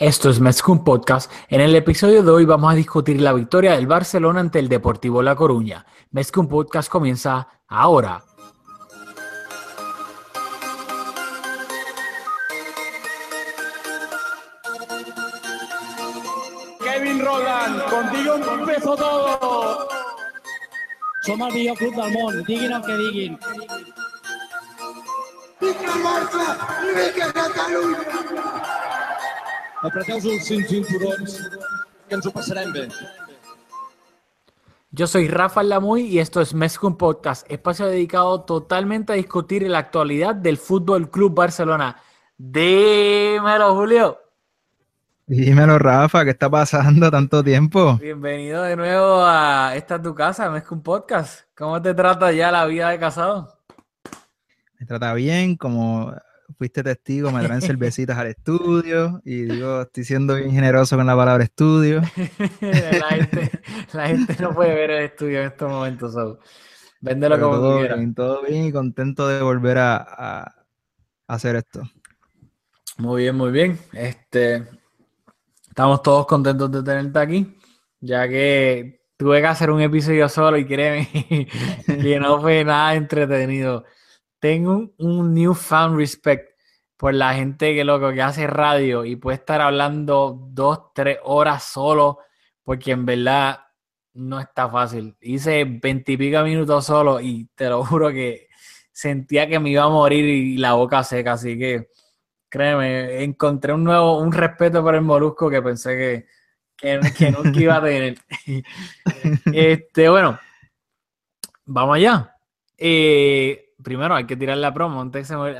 Esto es Mezcum Podcast. En el episodio de hoy vamos a discutir la victoria del Barcelona ante el Deportivo La Coruña. Mezcum Podcast comienza ahora. Kevin Roland, contigo empezó todo. Som el millor club del món, diguin el que diguin. Barça i vinga Catalunya! Apreteu els cinc cinturons, que ens ho passarem bé. Yo soy Rafa Lamuy y esto es Mezcum Podcast, espacio dedicado totalmente a discutir la actualidad del Fútbol Club Barcelona. Dímelo, Julio. Dímelo, Rafa, ¿qué está pasando tanto tiempo? Bienvenido de nuevo a esta tu casa, Mezcum Podcast. ¿Cómo te trata ya la vida de casado? Me trata bien, como fuiste testigo, me traen cervecitas al estudio y digo, estoy siendo bien generoso con la palabra estudio. la, gente, la gente no puede ver el estudio en estos momentos, so. véndelo Pero como todo bien, todo bien y contento de volver a, a hacer esto. Muy bien, muy bien. Este, estamos todos contentos de tenerte aquí, ya que tuve que hacer un episodio solo y créeme que no fue nada entretenido. Tengo un, un newfound respect por la gente que loco que hace radio y puede estar hablando dos, tres horas solo, porque en verdad no está fácil. Hice veintipico minutos solo y te lo juro que sentía que me iba a morir y la boca seca, así que créeme, encontré un nuevo, un respeto por el molusco que pensé que, que, que nunca iba a tener. este, bueno, vamos allá. Eh, primero hay que tirar la promo.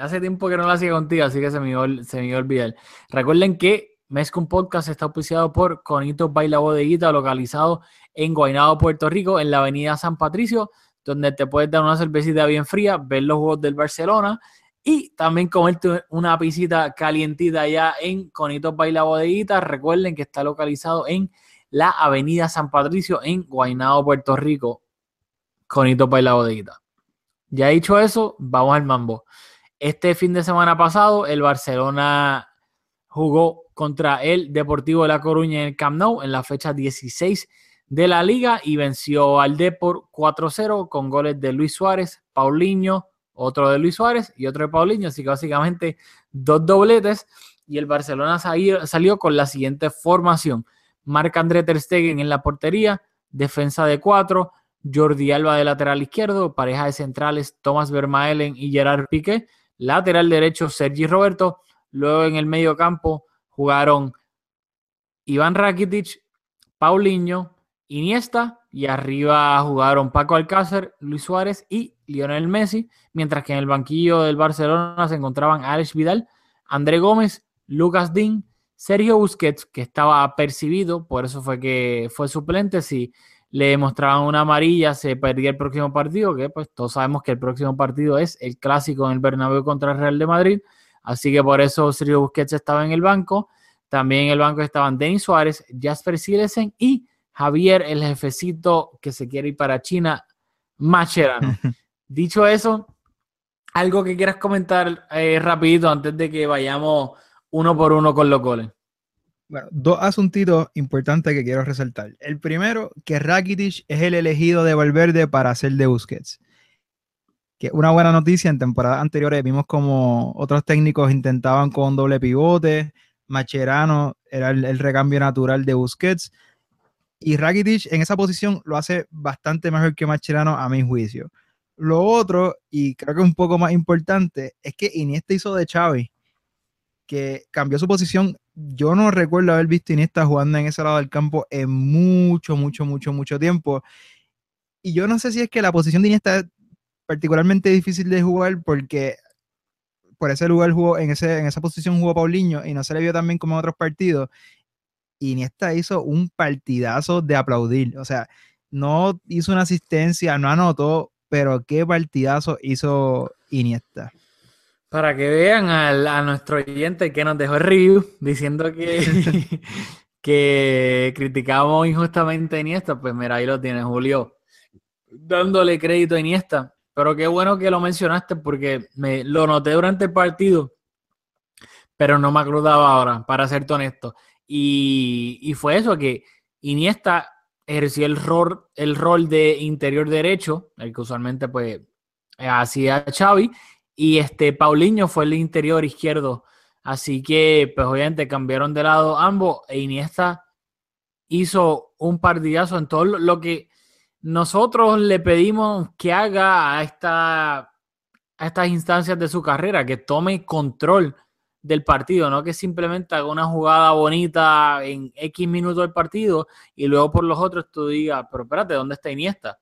hace tiempo que no la hacía contigo, así que se me, ol- se me. Recuerden que Mezcum Podcast está auspiciado por Conitos Baila Bodeguita, localizado en Guaynabo, Puerto Rico, en la avenida San Patricio, donde te puedes dar una cervecita bien fría, ver los juegos del Barcelona y también comerte una pisita calientita allá en Conitos Baila Bodeguita. Recuerden que está localizado en la avenida San Patricio, en Guaynabo, Puerto Rico. Conitos Baila Bodeguita. Ya dicho eso, vamos al mambo. Este fin de semana pasado, el Barcelona jugó contra el Deportivo de La Coruña en el Camp Nou en la fecha 16 de la liga y venció al Depor 4-0 con goles de Luis Suárez, Paulinho, otro de Luis Suárez y otro de Paulinho, así que básicamente dos dobletes y el Barcelona salió, con la siguiente formación. Marc André Ter Stegen en la portería, defensa de cuatro, Jordi Alba de lateral izquierdo, pareja de centrales Thomas Vermaelen y Gerard Piqué, lateral derecho Sergi Roberto, luego en el medio campo jugaron Iván Rakitic, Paulinho, Iniesta y arriba jugaron Paco Alcácer, Luis Suárez y Lionel Messi, mientras que en el banquillo del Barcelona se encontraban Alex Vidal, André Gómez, Lucas Dean, Sergio Busquets, que estaba percibido, por eso fue que fue suplente, si le mostraban una amarilla se perdía el próximo partido, que pues todos sabemos que el próximo partido es el clásico en el Bernabéu contra el Real de Madrid, así que por eso Sergio Busquets estaba en el banco, también en el banco estaban Denis Suárez, Jasper Silesen y Javier, el jefecito que se quiere ir para China, Macherano. Dicho eso, algo que quieras comentar eh, rapidito antes de que vayamos uno por uno con los goles. Bueno, dos asuntitos importantes que quiero resaltar. El primero, que Rakitic es el elegido de Valverde para hacer de Busquets. Que una buena noticia, en temporadas anteriores vimos como otros técnicos intentaban con doble pivote, Macherano era el, recambio natural de Busquets, y Rakitic en esa posición lo hace bastante mejor que Macherano a mi juicio. Lo otro, y creo que un poco más importante, es que Iniesta hizo de Xavi, que cambió su posición. Yo no recuerdo haber visto a Iniesta jugando en ese lado del campo en mucho, mucho, mucho, mucho tiempo. Y yo no sé si es que la posición de Iniesta es particularmente difícil de jugar porque por ese lugar jugó, en, ese, en esa posición jugó Paulinho y no se le vio tan bien como en otros partidos. Iniesta hizo un partidazo de aplaudir. O sea, no hizo una asistencia, no anotó, pero qué partidazo hizo Iniesta. Para que vean al- a nuestro oyente que nos dejó el review diciendo que, que criticamos injustamente a Iniesta, pues mira, ahí lo tienes, Julio, dándole crédito a Iniesta. Pero qué bueno que lo mencionaste porque me lo noté durante el partido, pero no me acordaba ahora, para serte honesto. Y, y fue eso, que Iniesta ejerció el rol, el rol de interior derecho, el que usualmente pues hacía Xavi, y este Paulinho fue el interior izquierdo. Así que, pues obviamente cambiaron de lado ambos e Iniesta hizo un partidazo en todo lo- que nosotros le pedimos que haga a, esta, a estas instancias de su carrera, que tome control del partido, no que simplemente haga una jugada bonita en X minutos del partido y luego por los otros tú digas, pero espérate, ¿dónde está Iniesta?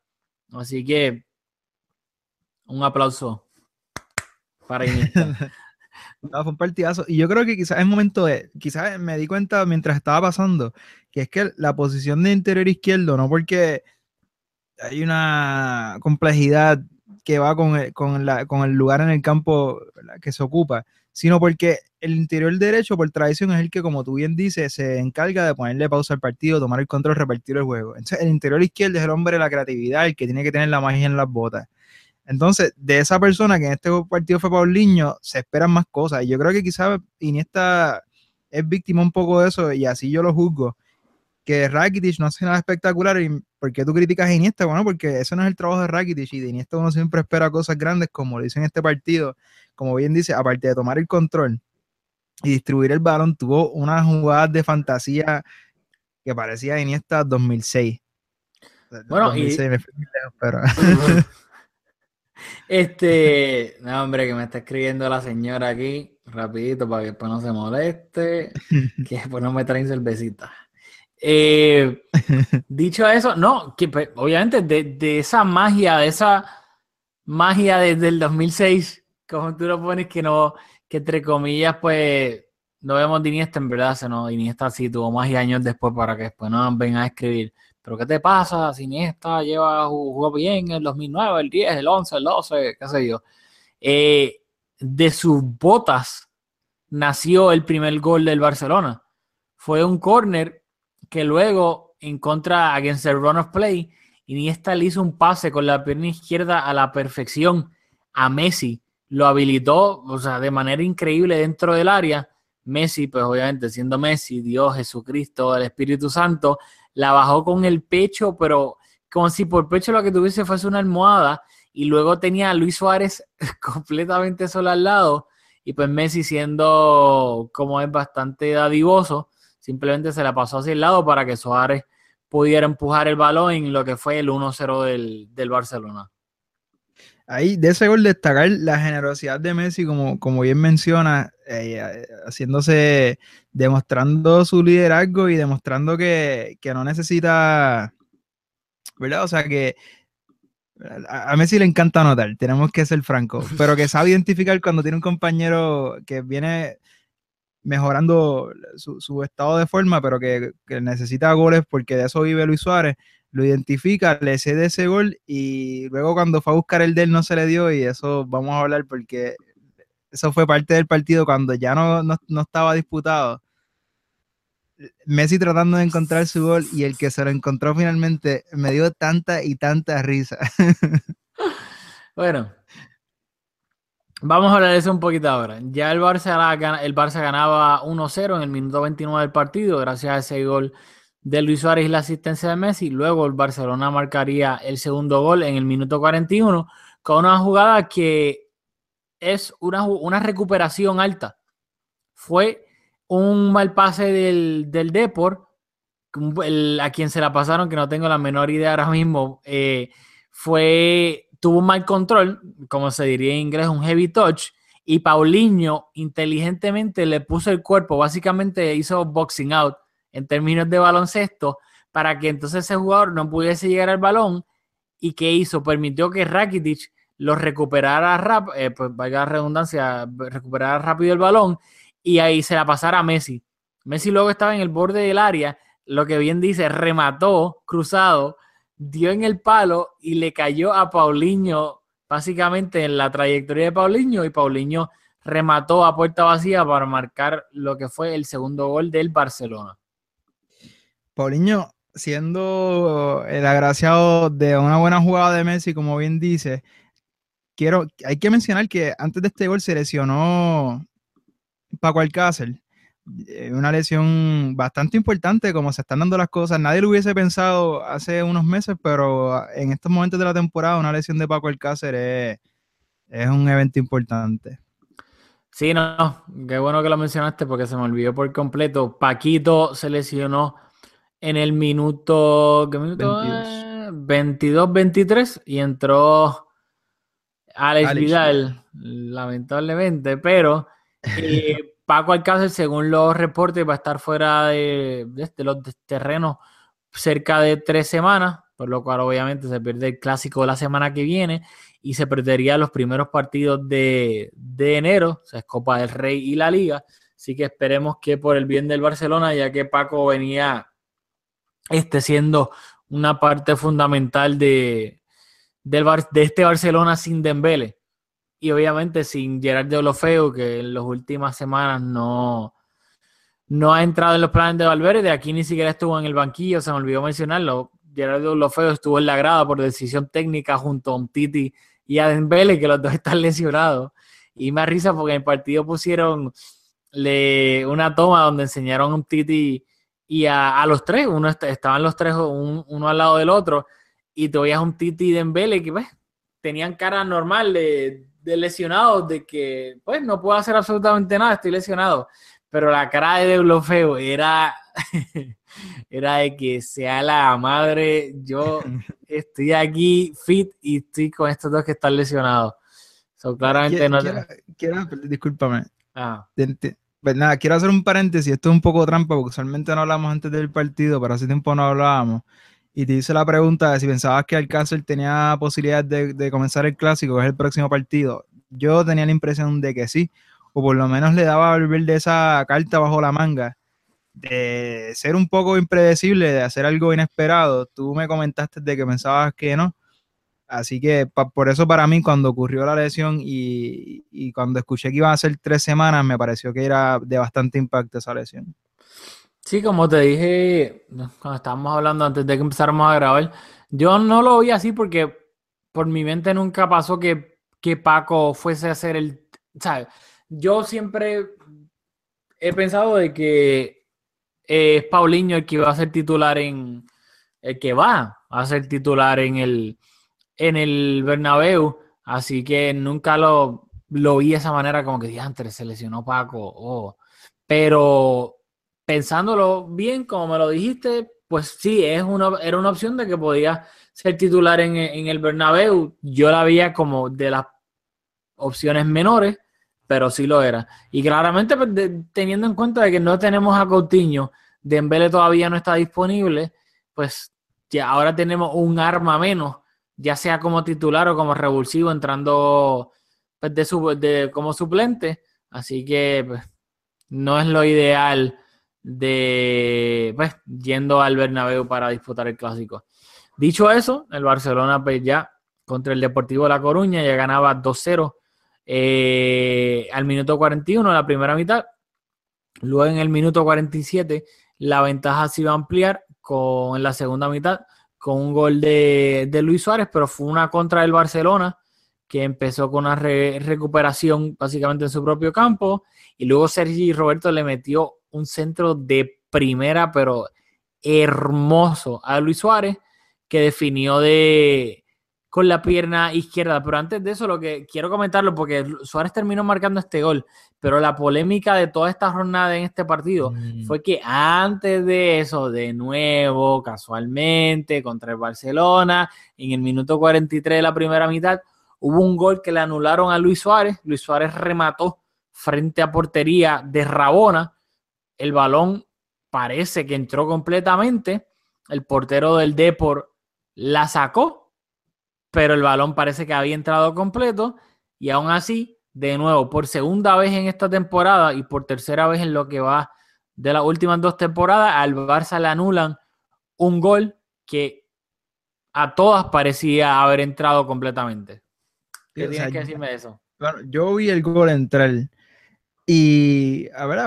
Así que un aplauso para Iniesta. No, fue un partidazo. Y yo creo que quizás es momento de, quizás me di cuenta mientras estaba pasando, que es que la posición de interior izquierdo, no porque hay una complejidad que va con el, con la- con el lugar en el campo que se ocupa, sino porque el interior derecho, por tradición, es el que, como tú bien dices, se encarga de ponerle pausa al partido, tomar el control, repartir el juego. Entonces, el interior izquierdo es el hombre de la creatividad, el que tiene que tener la magia en las botas. Entonces, de esa persona que en este partido fue Paulinho, se esperan más cosas. Y yo creo que quizás Iniesta es víctima un poco de eso, y así yo lo juzgo. Que Rakitic no hace nada espectacular. ¿Y por qué tú criticas a Iniesta? Bueno, porque eso no es el trabajo de Rakitic. Y de Iniesta uno siempre espera cosas grandes, como lo hizo en este partido. Como bien dice, aparte de tomar el control y distribuir el balón, tuvo unas jugadas de fantasía que parecía Iniesta 2006. Bueno, y- 2006 me fui muy lejos, pero... Este, no, hombre, que me está escribiendo la señora aquí, rapidito, para que después no se moleste, que después no me traen cervecita. Eh, dicho eso, no, que pues, obviamente de, de esa magia, de esa magia desde el 2006, como tú lo pones, que no, que entre comillas, pues, no vemos de Iniesta, en verdad, se no, Iniesta sí tuvo más y años después para que después no nos vengan a escribir. Pero ¿qué te pasa? Si Iniesta lleva, jugó bien en el 2009, el 10, el 11, el 12, qué sé yo. Eh, de sus botas nació el primer gol del Barcelona. Fue un córner que luego en contra against the run of play, Iniesta le hizo un pase con la pierna izquierda a la perfección a Messi. Lo habilitó, o sea, de manera increíble dentro del área. Messi, pues obviamente siendo Messi, Dios, Jesucristo, el Espíritu Santo, la bajó con el pecho, pero como si por pecho lo que tuviese fuese una almohada y luego tenía a Luis Suárez completamente solo al lado y pues Messi siendo como es bastante dadivoso, simplemente se la pasó hacia el lado para que Suárez pudiera empujar el balón en lo que fue el 1-0 del, del Barcelona. Ahí, de ese gol, destacar la generosidad de Messi, como, como bien menciona, eh, haciéndose, demostrando su liderazgo y demostrando que, que no necesita, ¿verdad? O sea, que a, Messi le encanta anotar, tenemos que ser francos, pero que sabe identificar cuando tiene un compañero que viene mejorando su, su estado de forma, pero que, que necesita goles porque de eso vive Luis Suárez lo identifica, le cede ese gol y luego cuando fue a buscar el de él no se le dio y eso vamos a hablar porque eso fue parte del partido cuando ya no, no, no estaba disputado. Messi tratando de encontrar su gol y el que se lo encontró finalmente me dio tanta y tanta risa. bueno, vamos a hablar de eso un poquito ahora. Ya el Barça, el Barça ganaba 1-0 en el minuto 29 del partido gracias a ese gol de Luis Suárez y la asistencia de Messi. Luego el Barcelona marcaría el segundo gol en el minuto 41 con una jugada que es una, una recuperación alta. Fue un mal pase del, del Deport, a quien se la pasaron, que no tengo la menor idea ahora mismo, eh, fue, tuvo un mal control, como se diría en inglés, un heavy touch, y Paulinho inteligentemente le puso el cuerpo, básicamente hizo boxing out en términos de baloncesto, para que entonces ese jugador no pudiese llegar al balón. ¿Y qué hizo? Permitió que Rakitic lo recuperara rápido, eh, pues redundancia, recuperara rápido el balón y ahí se la pasara a Messi. Messi luego estaba en el borde del área, lo que bien dice, remató cruzado, dio en el palo y le cayó a Paulinho, básicamente en la trayectoria de Paulinho, y Paulinho remató a puerta vacía para marcar lo que fue el segundo gol del Barcelona. Paulinho, siendo el agraciado de una buena jugada de Messi, como bien dice, quiero, hay que mencionar que antes de este gol se lesionó Paco Alcácer. Eh, una lesión bastante importante, como se están dando las cosas. Nadie lo hubiese pensado hace unos meses, pero en estos momentos de la temporada, una lesión de Paco Alcácer es, es un evento importante. Sí, no, qué bueno que lo mencionaste porque se me olvidó por completo. Paquito se lesionó en el minuto, ¿qué minuto? 22-23 y entró Alex, Vidal, lamentablemente, pero eh, Paco Alcácer, según los reportes, va a estar fuera de, de los terrenos cerca de tres semanas, por lo cual obviamente se pierde el clásico la semana que viene y se perdería los primeros partidos de, enero, o sea, es Copa del Rey y la Liga. Así que esperemos que por el bien del Barcelona, ya que Paco venía este, siendo una parte fundamental de, del de este Barcelona sin Dembele y obviamente sin Gerard de que en las últimas semanas no, no ha entrado en los planes de Valverde, aquí ni siquiera estuvo en el banquillo, se me olvidó mencionarlo. Gerard de estuvo en la grada por decisión técnica junto a un Titi y a Dembele, que los dos están lesionados. Y me risa porque en el partido pusieron le, una toma donde enseñaron a un Titi y a, los tres, uno estaban los tres uno al lado del otro, y te veías un Titi y Dembele que pues, tenían cara normal de, de lesionados, de que pues no puedo hacer absolutamente nada, estoy lesionado. Pero la cara de Deulofeo era, era de que sea la madre, yo estoy aquí fit y estoy con estos dos que están lesionados. So, claramente no. Quiero, discúlpame. Ah. Pues nada, quiero hacer un paréntesis. Esto es un poco trampa porque usualmente no hablamos antes del partido, pero hace tiempo no hablábamos. Y te hice la pregunta de si pensabas que Alcácer tenía posibilidad de, de comenzar el clásico, que es el próximo partido. Yo tenía la impresión de que sí, o por lo menos le daba a de esa carta bajo la manga de ser un poco impredecible, de hacer algo inesperado. Tú me comentaste de que pensabas que no. Así que por eso para mí cuando ocurrió la lesión y, cuando escuché que iba a ser tres semanas, me pareció que era de bastante impacto esa lesión. Sí, como te dije cuando estábamos hablando antes de que empezáramos a grabar, yo no lo vi así porque por mi mente nunca pasó que, que Paco fuese a ser el... ¿sabes? Yo siempre he pensado de que es Paulinho el que va a ser titular en el que va a ser titular en el en el Bernabéu, así que nunca lo, lo vi de esa manera como que antes se lesionó Paco, oh. pero pensándolo bien, como me lo dijiste, pues sí, es una, era una opción de que podía ser titular en, en el Bernabéu. Yo la veía como de las opciones menores, pero sí lo era. Y claramente, pues, teniendo en cuenta de que no tenemos a Coutinho, Dembele todavía no está disponible, pues ya ahora tenemos un arma menos, ya sea como titular o como revulsivo, entrando pues, de, de como suplente. Así que pues, no es lo ideal de pues, yendo al Bernabéu para disputar el clásico. Dicho eso, el Barcelona pues ya contra el Deportivo de La Coruña ya ganaba 2-0 eh, al minuto 41, la primera mitad. Luego en el minuto 47 la ventaja se iba a ampliar con, en la segunda mitad con un gol de, Luis Suárez, pero fue una contra del Barcelona que empezó con una recuperación básicamente en su propio campo y luego Sergi Roberto le metió un centro de primera, pero hermoso a Luis Suárez que definió de, con la pierna izquierda. Pero antes de eso, lo que quiero comentarlo, porque Suárez terminó marcando este gol, pero la polémica de toda esta jornada en este partido mm. fue que antes de eso, de nuevo, casualmente, contra el Barcelona, en el minuto 43 de la primera mitad, hubo un gol que le anularon a Luis Suárez. Luis Suárez remató frente a portería de Rabona. El balón parece que entró completamente. El portero del Depor la sacó pero el balón parece que había entrado completo y aún así, de nuevo, por segunda vez en esta temporada y por tercera vez en lo que va de las últimas dos temporadas, al Barça le anulan un gol que a todas parecía haber entrado completamente. ¿Qué O tienes que decirme de eso? Bueno, yo vi el gol entrar y, a ver,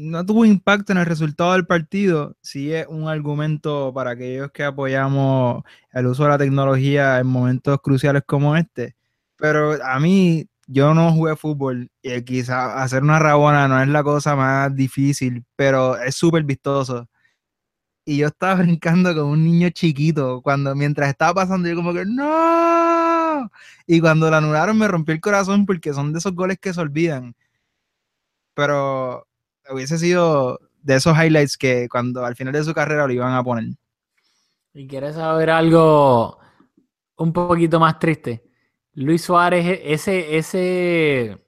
no tuvo impacto en el resultado del partido. Sí es un argumento para aquellos que apoyamos el uso de la tecnología en momentos cruciales como este. Pero a mí, yo no jugué fútbol y quizá hacer una rabona no es la cosa más difícil, pero es súper vistoso. Y yo estaba brincando como un niño chiquito cuando mientras estaba pasando yo como que no. Y cuando la anularon me rompió el corazón porque son de esos goles que se olvidan. Pero hubiese sido de esos highlights que cuando al final de su carrera lo iban a poner. ¿Y quieres saber algo un poquito más triste? Luis Suárez, ese, ese,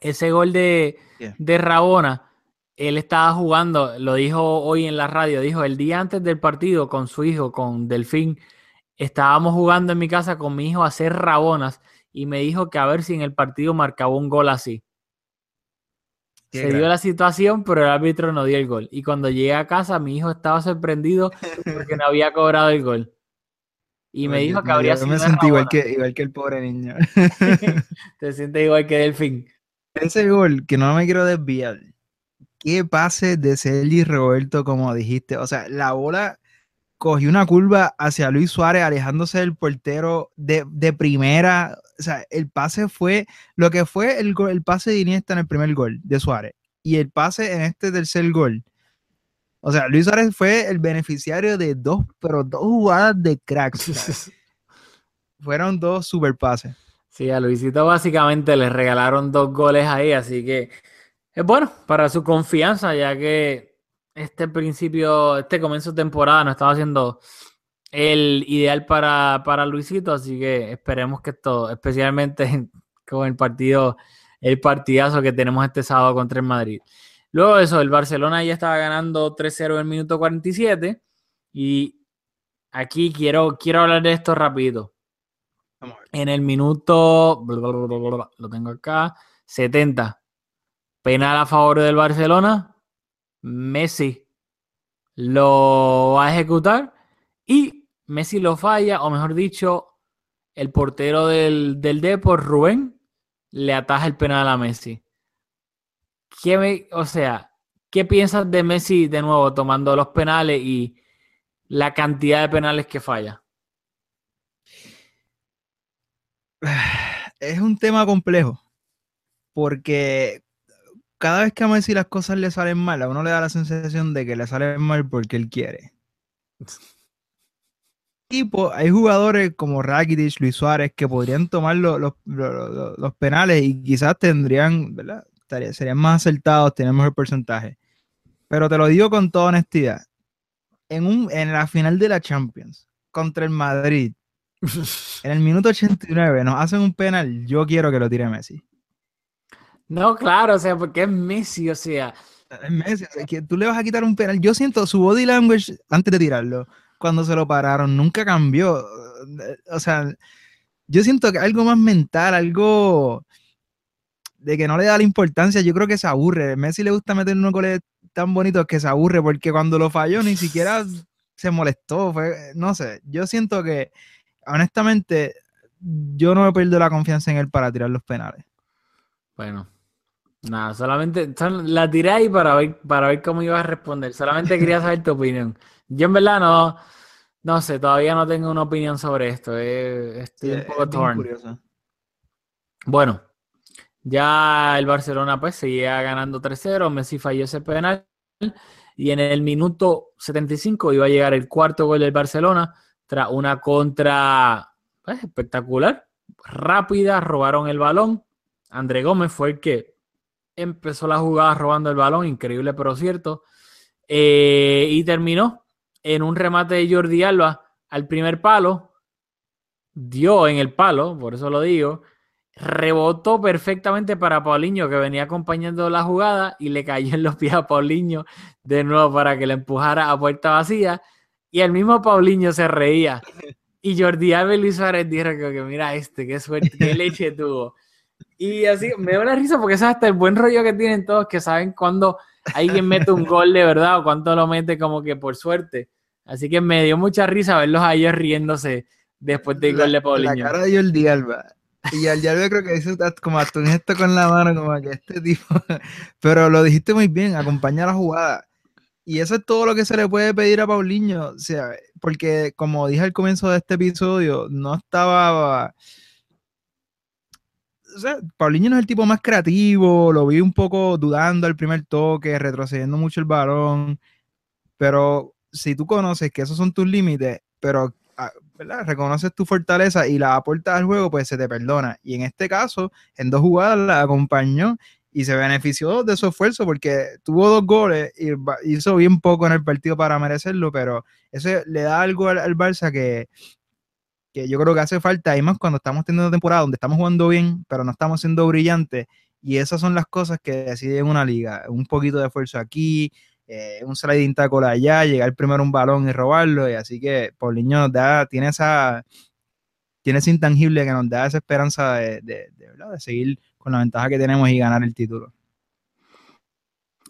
ese gol de, Yeah. de Rabona, él estaba jugando, lo dijo hoy en la radio, dijo el día antes del partido con su hijo, con Delfín, estábamos jugando en mi casa con mi hijo a hacer Rabonas y me dijo que a ver si en el partido marcaba un gol así. Se dio la situación, pero el árbitro no dio el gol. Y cuando llegué a casa, mi hijo estaba sorprendido porque no había cobrado el gol. Y me Yo- dijo que yo- habría yo sido me de sentí igual que, igual que el pobre niño. Te sientes igual que Delfín. Ese gol, que no me quiero desviar. Qué pase de Sergi Roberto, como dijiste. O sea, la bola cogió una curva hacia Luis Suárez, alejándose del portero de, de primera. O sea, el pase fue lo que fue el, el pase de Iniesta en el primer gol de Suárez y el pase en este tercer gol. O sea, Luis Suárez fue el beneficiario de dos, pero dos jugadas de cracks. fueron dos super pases. Sí, a Luisito básicamente le regalaron dos goles ahí, así que es bueno para su confianza, ya que este principio, este comienzo de temporada no estaba siendo el ideal para, para Luisito, así que esperemos que esto, especialmente con el partido, el partidazo que tenemos este sábado contra el Madrid. Luego de eso, el Barcelona ya estaba ganando 3-0 en el minuto 47 y aquí quiero, quiero hablar de esto rapidito. En el minuto, lo tengo acá, 70. Penal a favor del Barcelona. Messi lo va a ejecutar y Messi lo falla, o mejor dicho, el portero del, del Depor, Rubén, le ataja el penal a Messi. ¿Qué me- o sea, ¿qué piensas de Messi de nuevo tomando los penales y la cantidad de penales que falla? es un tema complejo porque cada vez que a Messi las cosas le salen mal, a uno le da la sensación de que le salen mal porque él quiere. Y po- hay jugadores como Rakitic, Luis Suárez que podrían tomar lo- los, lo- lo- los penales y quizás tendrían, ¿verdad? Serían más acertados, tienen mejor porcentaje. Pero te lo digo con toda honestidad. En, un, en la final de la Champions contra el Madrid, en el minuto 89 nos hacen un penal, yo quiero que lo tire Messi. No, claro, o sea, porque es Messi, o sea, Es Messi, o sea, que tú le vas a quitar un penal. Yo siento su body language antes de tirarlo, cuando se lo pararon, nunca cambió. O sea, yo siento que algo más mental, algo de que no le da la importancia, yo creo que se aburre. Messi le gusta meter unos goles tan bonitos que se aburre, porque cuando lo falló ni siquiera se molestó. Fue, no sé, yo siento que, honestamente, yo no me pierdo la confianza en él para tirar los penales. bueno, nada, solamente sol- la tiré ahí para ver, para ver cómo ibas a responder. Solamente quería saber tu opinión. Yo en verdad no, no sé, todavía no tengo una opinión sobre esto. eh, estoy un Es poco torn. curioso. Bueno, ya el Barcelona pues seguía ganando 3-0, Messi falló ese penal y en el minuto 75 iba a llegar el cuarto gol del Barcelona tras una contra pues, espectacular, rápida, robaron el balón. André Gómez fue el que empezó la jugada robando el balón, increíble pero cierto, Eh, y terminó en un remate de Jordi Alba al primer palo, dio en el palo, por eso lo digo, rebotó perfectamente para Paulinho que venía acompañando la jugada y le cayó en los pies a Paulinho de nuevo para que le empujara a puerta vacía y el mismo Paulinho se reía Y Jordi Alba y Luis Suárez dijeron que, que mira este, qué suerte, qué leche tuvo. Y así me da una risa porque es hasta el buen rollo que tienen todos que saben cuando alguien mete un gol de verdad o cuánto lo mete como que por suerte. Así que me dio mucha risa verlos a ellos riéndose después del gol de La Paulinho. cara de Jordi Alba. Y Jordi Alba creo que hizo como hasta un gesto con la mano, como que este tipo. Pero lo dijiste muy bien, acompaña la jugada. Y eso es todo lo que se le puede pedir a Paulinho. O sea, porque como dije al comienzo de este episodio, no estaba. O sea, Paulinho no es el tipo más creativo, lo vi un poco dudando al primer toque, retrocediendo mucho el balón. Pero si tú conoces que esos son tus límites, pero ah, reconoces tu fortaleza y la aportas al juego, pues se te perdona. Y en este caso, en dos jugadas la acompañó y se benefició de su esfuerzo porque tuvo dos goles y hizo bien poco en el partido para merecerlo, pero eso le da algo al, al Barça que, que yo creo que hace falta, y más cuando estamos teniendo una temporada donde estamos jugando bien, pero no estamos siendo brillantes. Y esas son las cosas que deciden una liga. Un poquito de esfuerzo aquí, eh, un sliding tackle allá, llegar primero un balón y robarlo. Y así que Paulinho nos da, tiene esa, tiene ese intangible que nos da esa esperanza de, de, de, de seguir con la ventaja que tenemos y ganar el título.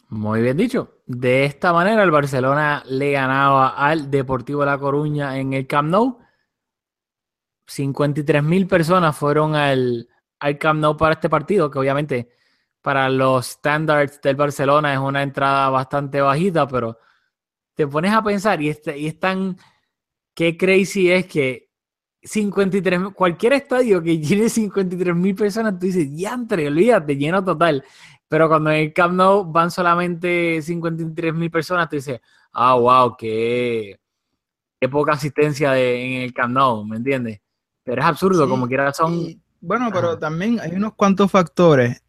Muy bien dicho. De esta manera el Barcelona le ganaba al Deportivo La Coruña en el Camp Nou. 53 mil personas fueron al, Camp Nou para este partido, que obviamente para los standards del Barcelona es una entrada bastante bajita, pero te pones a pensar y, este, es tan, qué crazy es que 53, cualquier estadio que llene 53 mil personas, tú dices, diantre, olvídate, lleno total. Pero cuando en el Camp Nou van solamente 53 mil personas, tú dices, ah, wow, qué, qué poca asistencia en el Camp Nou, ¿me entiendes? Pero es absurdo, Sí, como quiera son... y, bueno, pero Ajá. también hay unos cuantos factores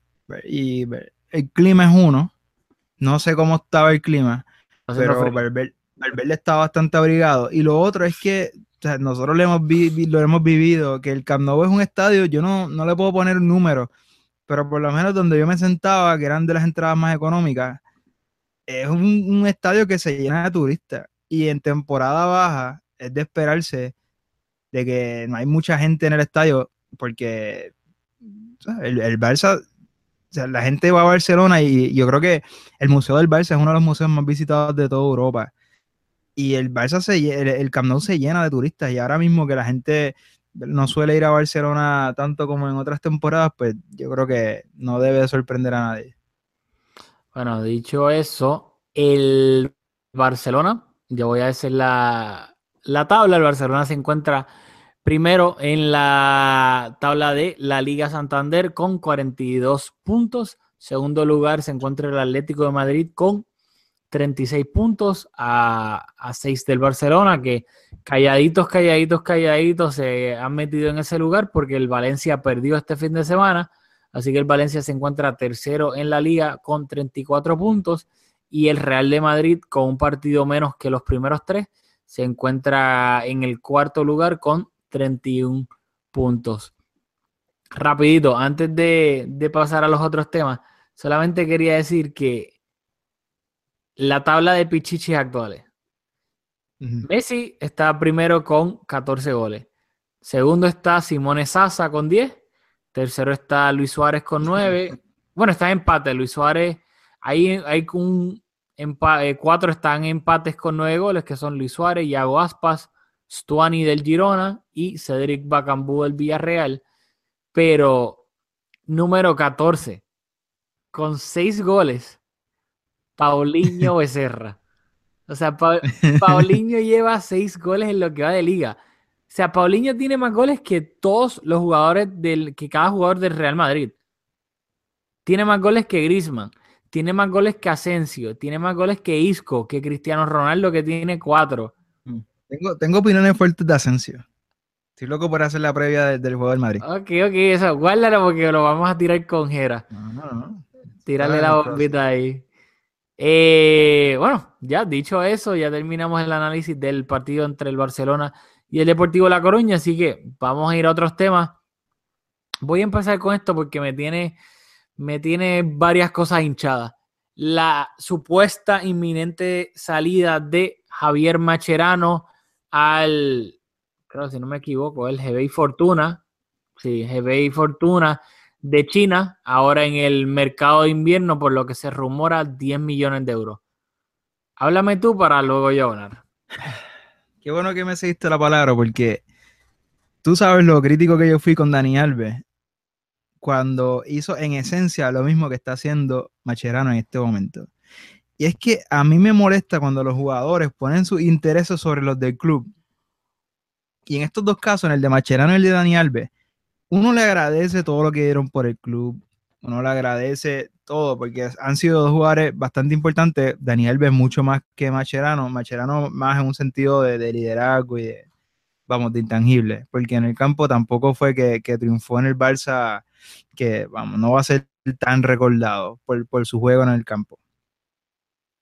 y el clima es uno. No sé cómo estaba el clima, pero. Valverde, Valverde está bastante abrigado. Y lo otro es que o sea, nosotros lo hemos, vi- vi- lo hemos vivido, que el Camp Nou es un estadio, yo no, no le puedo poner un número, pero por lo menos donde yo me sentaba, que eran de las entradas más económicas, es un, un estadio que se llena de turistas. Y en temporada baja es de esperarse de que no hay mucha gente en el estadio, porque el, el Barça, o sea, la gente va a Barcelona y yo creo que el Museo del Barça es uno de los museos más visitados de toda Europa. Y el Barça se, el, el Camp Nou se llena de turistas y ahora mismo que la gente no suele ir a Barcelona tanto como en otras temporadas, pues yo creo que no debe de sorprender a nadie. Bueno, dicho eso, el Barcelona, ya voy a decir la, la tabla, el Barcelona se encuentra primero en la tabla de la Liga Santander con 42 puntos. Segundo lugar se encuentra el Atlético de Madrid con 36 puntos a, a 6 del Barcelona, que calladitos, calladitos, calladitos se han metido en ese lugar porque el Valencia perdió este fin de semana. Así que el Valencia se encuentra tercero en la liga con 34 puntos y el Real de Madrid con un partido menos que los primeros tres se encuentra en el cuarto lugar con 31 puntos. Rapidito, antes de, de pasar a los otros temas, solamente quería decir que la tabla de pichichis actuales. Messi está primero con 14 goles. Segundo está Simone Sasa con 10. Tercero está Luis Suárez con 9. Bueno, está en empate. Luis Suárez, ahí hay un eh, cuatro están empates con 9 goles, que son Luis Suárez, Iago Aspas, Stuani del Girona y Cedric Bacambú del Villarreal. Pero número 14, con 6 goles, Paulinho Becerra. O sea, Pa- Paulinho lleva seis goles en lo que va de liga. O sea, Paulinho tiene más goles que todos los jugadores del, que cada jugador del Real Madrid. Tiene más goles que Griezmann, tiene más goles que Asensio, tiene más goles que Isco, que Cristiano Ronaldo, que tiene cuatro. Tengo, tengo opiniones fuertes de Asensio. Estoy loco por hacer la previa de- del juego del Madrid. Ok, ok, eso, guárdalo porque lo vamos a tirar con Jera. No, no, no. Tírale la bombita ahí. Eh, bueno, ya dicho eso, ya terminamos el análisis del partido entre el Barcelona y el Deportivo La Coruña, así que vamos a ir a otros temas. Voy a empezar con esto porque me tiene, me tiene varias cosas hinchadas. La supuesta inminente salida de Javier Macherano al creo si no me equivoco, el GBI Fortuna, sí, GBI Fortuna de China, ahora en el mercado de invierno, por lo que se rumora 10 millones de euros. Háblame tú para luego yo hablar. Qué bueno que me seguiste la palabra, porque tú sabes lo crítico que yo fui con Dani Alves cuando hizo en esencia lo mismo que está haciendo Macherano en este momento. Y es que a mí me molesta cuando los jugadores ponen sus intereses sobre los del club. Y en estos dos casos, en el de Macherano y el de Dani Alves, uno le agradece todo lo que dieron por el club, uno le agradece todo, porque han sido dos jugadores bastante importantes. Dani Alves mucho más que Macherano, Macherano más en un sentido de, de liderazgo y de, vamos, de intangible, porque en el campo tampoco fue que, triunfó en el Barça que vamos, no va a ser tan recordado por su juego en el campo.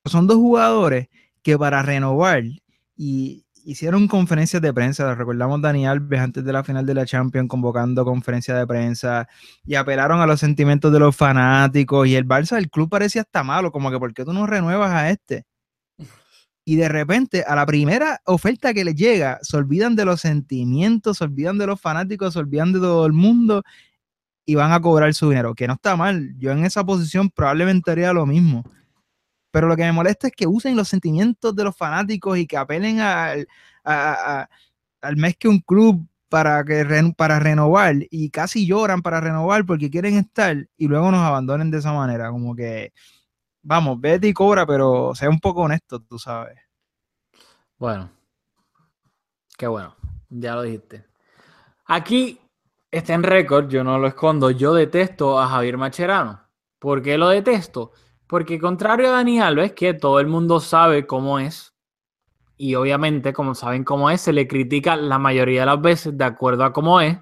Son dos jugadores que para renovar y hicieron conferencias de prensa, recordamos Dani Alves antes de la final de la Champions convocando conferencias de prensa y apelaron a los sentimientos de los fanáticos y el Barça del club parecía hasta malo, como que ¿por qué tú no renuevas a este? Y de repente, a la primera oferta que les llega, se olvidan de los sentimientos, se olvidan de los fanáticos, se olvidan de todo el mundo y van a cobrar su dinero, que no está mal. Yo en esa posición probablemente haría lo mismo. Pero lo que me molesta es que usen los sentimientos de los fanáticos y que apelen al, al mes que un club para, que, para renovar y casi lloran para renovar porque quieren estar y luego nos abandonen de esa manera. Como que, vamos, vete y cobra, pero sea un poco honesto, tú sabes. Bueno, qué bueno, ya lo dijiste. Aquí está en récord, yo no lo escondo, yo detesto a Javier Macherano. ¿Por qué lo detesto? Porque contrario a Dani Alves, que todo el mundo sabe cómo es, y obviamente como saben cómo es, se le critica la mayoría de las veces de acuerdo a cómo es,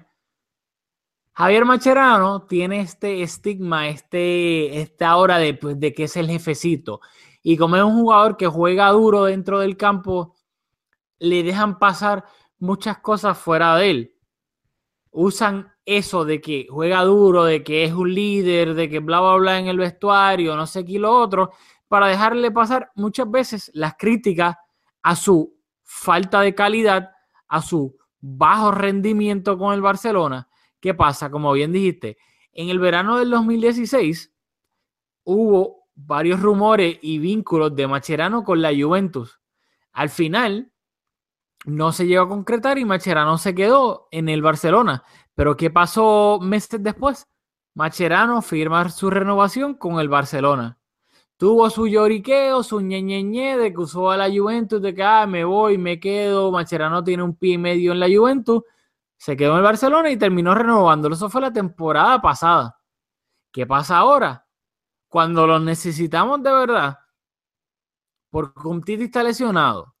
Javier Macherano tiene este estigma, este, esta hora de, pues, de que es el jefecito. Y como es un jugador que juega duro dentro del campo, le dejan pasar muchas cosas fuera de él usan eso de que juega duro, de que es un líder, de que bla, bla, bla en el vestuario, no sé qué lo otro, para dejarle pasar muchas veces las críticas a su falta de calidad, a su bajo rendimiento con el Barcelona. ¿Qué pasa? Como bien dijiste, en el verano del 2016 hubo varios rumores y vínculos de Macherano con la Juventus. Al final, no se llegó a concretar y Macherano se quedó en el Barcelona. Pero ¿qué pasó meses después? Macherano firma su renovación con el Barcelona. Tuvo su lloriqueo, su ñeñeñe de que usó a la Juventus, de que ah, me voy, me quedo. Macherano tiene un pie y medio en la Juventus. Se quedó en el Barcelona y terminó renovándolo. Eso fue la temporada pasada. ¿Qué pasa ahora? Cuando lo necesitamos de verdad, porque un Titi está lesionado,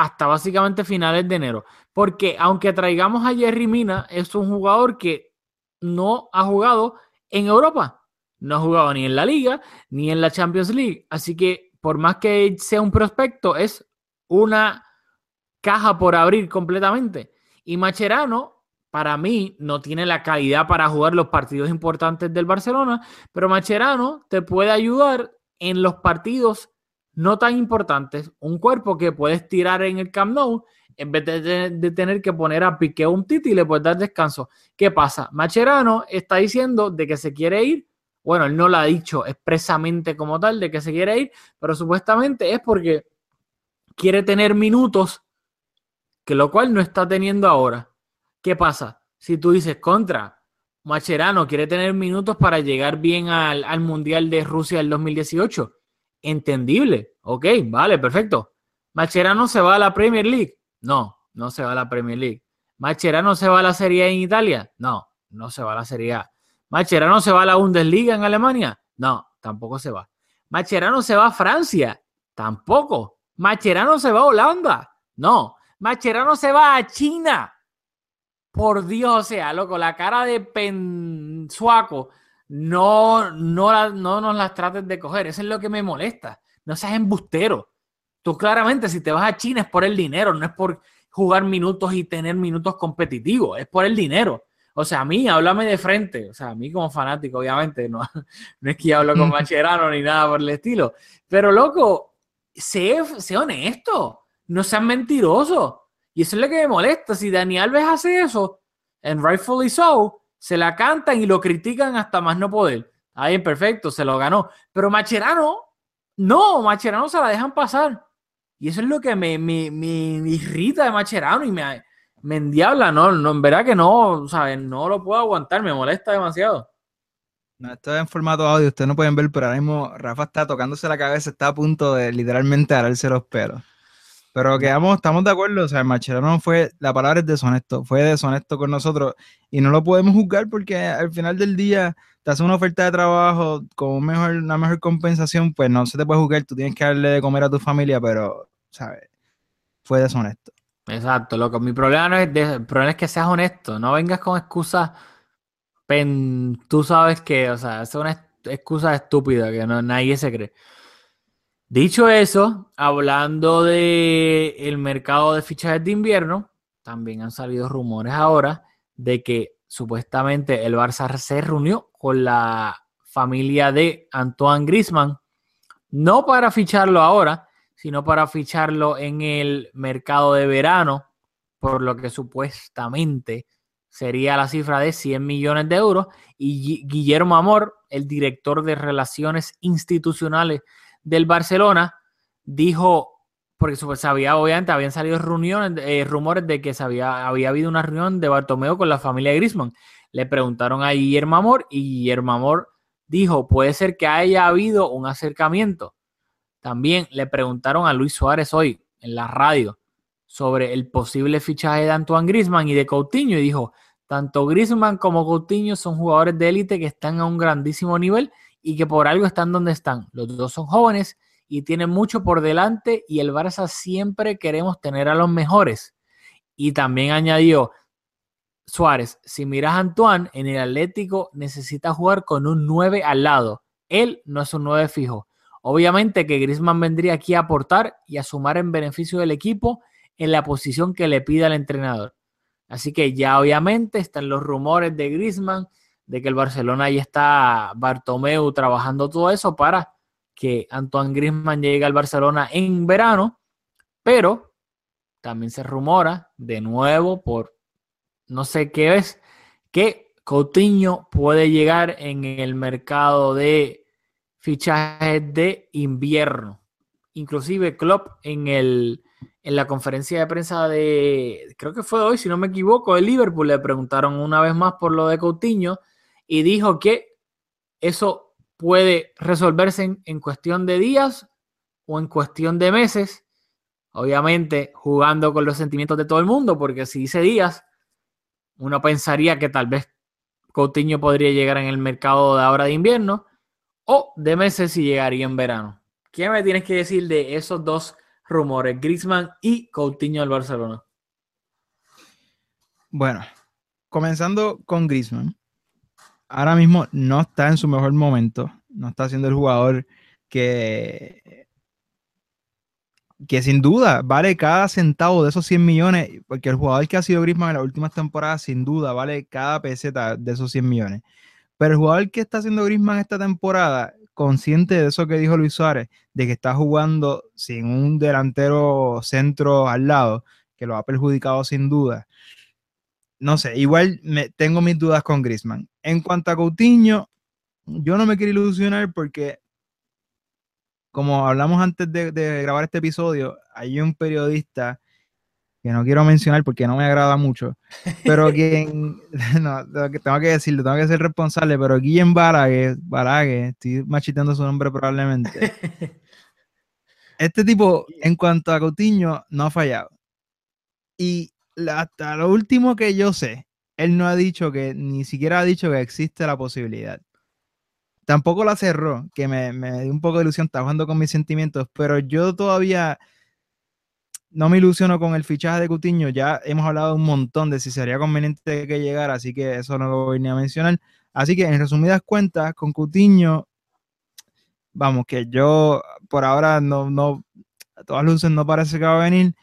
hasta básicamente finales de enero. Porque aunque traigamos a Jerry Mina, es un jugador que no ha jugado en Europa. No ha jugado ni en la liga ni en la Champions League. Así que por más que sea un prospecto, es una caja por abrir completamente. Y Macherano, para mí, no tiene la calidad para jugar los partidos importantes del Barcelona, pero Macherano te puede ayudar en los partidos no tan importantes, un cuerpo que puedes tirar en el Camp Nou en vez de, tener que poner a Piqué un Titi y le puedes dar descanso. ¿Qué pasa? Macherano está diciendo de que se quiere ir. Bueno, él no lo ha dicho expresamente como tal de que se quiere ir, pero supuestamente es porque quiere tener minutos, que lo cual no está teniendo ahora. ¿Qué pasa? Si tú dices contra, Macherano quiere tener minutos para llegar bien al, al Mundial de Rusia del 2018 entendible. Ok, vale, perfecto. ¿Macherano se va a la Premier League? No, no se va a la Premier League. ¿Macherano se va a la Serie A en Italia? No, no se va a la Serie A. ¿Macherano se va a la Bundesliga en Alemania? No, tampoco se va. ¿Macherano se va a Francia? Tampoco. ¿Macherano se va a Holanda? No. ¿Macherano se va a China? Por Dios, o sea, loco, la cara de pensuaco no, no, no nos las trates de coger. Eso es lo que me molesta. No seas embustero. Tú claramente, si te vas a China es por el dinero, no es por jugar minutos y tener minutos competitivos, es por el dinero. O sea, a mí, háblame de frente. O sea, a mí como fanático, obviamente, no, no es que hablo con Macherano ni nada por el estilo. Pero, loco, sé, sé honesto. No seas mentiroso. Y eso es lo que me molesta. Si Dani Alves hace eso, en Rightfully So, se la cantan y lo critican hasta más no poder. Ahí en perfecto, se lo ganó. Pero Macherano, no, Macherano se la dejan pasar. Y eso es lo que me, me, me irrita de Macherano y me, me endiabla. No, no, en verdad que no, ¿sabes? No lo puedo aguantar, me molesta demasiado. No, esto es en formato audio, ustedes no pueden ver, pero ahora mismo Rafa está tocándose la cabeza, está a punto de literalmente ararse los pelos. Pero quedamos, estamos de acuerdo, o sea, Macherano fue, la palabra es deshonesto, fue deshonesto con nosotros y no lo podemos juzgar porque al final del día te hace una oferta de trabajo con mejor, una mejor compensación, pues no se te puede juzgar, tú tienes que darle de comer a tu familia, pero, ¿sabes? Fue deshonesto. Exacto, loco. Mi problema no es, el problema es que seas honesto, no vengas con excusas, pen, tú sabes que, o sea, es una excusa estúpida que no, nadie se cree. Dicho eso, hablando de el mercado de fichajes de invierno, también han salido rumores ahora de que supuestamente el Barça se reunió con la familia de Antoine Griezmann, no para ficharlo ahora, sino para ficharlo en el mercado de verano, por lo que supuestamente sería la cifra de 100 millones de euros. Y Gui- Guillermo Amor, el director de Relaciones Institucionales del Barcelona, dijo, porque se había, obviamente habían salido reuniones, eh, rumores de que había, había habido una reunión de Bartomeu con la familia Griezmann. Le preguntaron a Guillermo Amor y Guillermo Amor dijo, puede ser que haya habido un acercamiento. También le preguntaron a Luis Suárez hoy en la radio sobre el posible fichaje de Antoine Griezmann y de Coutinho y dijo, tanto Griezmann como Coutinho son jugadores de élite que están a un grandísimo nivel y que por algo están donde están. Los dos son jóvenes y tienen mucho por delante y el Barça siempre queremos tener a los mejores. Y también añadió Suárez, si miras a Antoine en el Atlético necesita jugar con un 9 al lado. Él no es un 9 fijo. Obviamente que Griezmann vendría aquí a aportar y a sumar en beneficio del equipo en la posición que le pida el entrenador. Así que ya obviamente están los rumores de Griezmann, de que el Barcelona ahí está Bartomeu trabajando todo eso para que Antoine Griezmann llegue al Barcelona en verano, pero también se rumora de nuevo por no sé qué es que Coutinho puede llegar en el mercado de fichajes de invierno. Inclusive Klopp en el en la conferencia de prensa de, creo que fue hoy, si no me equivoco, de Liverpool, le preguntaron una vez más por lo de Coutinho y dijo que eso puede resolverse en, cuestión de días o en cuestión de meses, obviamente jugando con los sentimientos de todo el mundo, porque si dice días, uno pensaría que tal vez Coutinho podría llegar en el mercado de ahora de invierno o de meses si llegaría en verano. ¿Qué me tienes que decir de esos dos rumores, Griezmann y Coutinho al Barcelona? Bueno, comenzando con Griezmann. Ahora mismo no está en su mejor momento. No está siendo el jugador que, que sin duda vale cada centavo de esos 100 millones, porque el jugador que ha sido Griezmann en las últimas temporadas, sin duda, vale cada peseta de esos 100 millones. Pero el jugador que está haciendo Griezmann esta temporada, consciente de eso que dijo Luis Suárez, de que está jugando sin un delantero centro al lado, que lo ha perjudicado sin duda. No sé, igual me, tengo mis dudas con Griezmann. En cuanto a Coutinho, yo no me quiero ilusionar porque, como hablamos antes de, de grabar este episodio, hay un periodista que no quiero mencionar porque no me agrada mucho, pero quien, no, tengo que- decirlo, tengo que ser responsable, pero Guillem Balague, Balague, estoy machiteando su nombre probablemente. Este tipo, en cuanto a Coutinho, no ha fallado. Y hasta lo último que yo sé, él no ha dicho que, ni siquiera ha dicho que existe la posibilidad. Tampoco la cerró, que me, me dio un poco de ilusión, está jugando con mis sentimientos, pero yo todavía no me ilusiono con el fichaje de Coutinho. Ya hemos hablado un montón de si sería conveniente que llegara, así que eso no lo voy a mencionar. Así que en resumidas cuentas, con Coutinho, vamos, que yo por ahora no, no, a todas luces no parece que va a venir.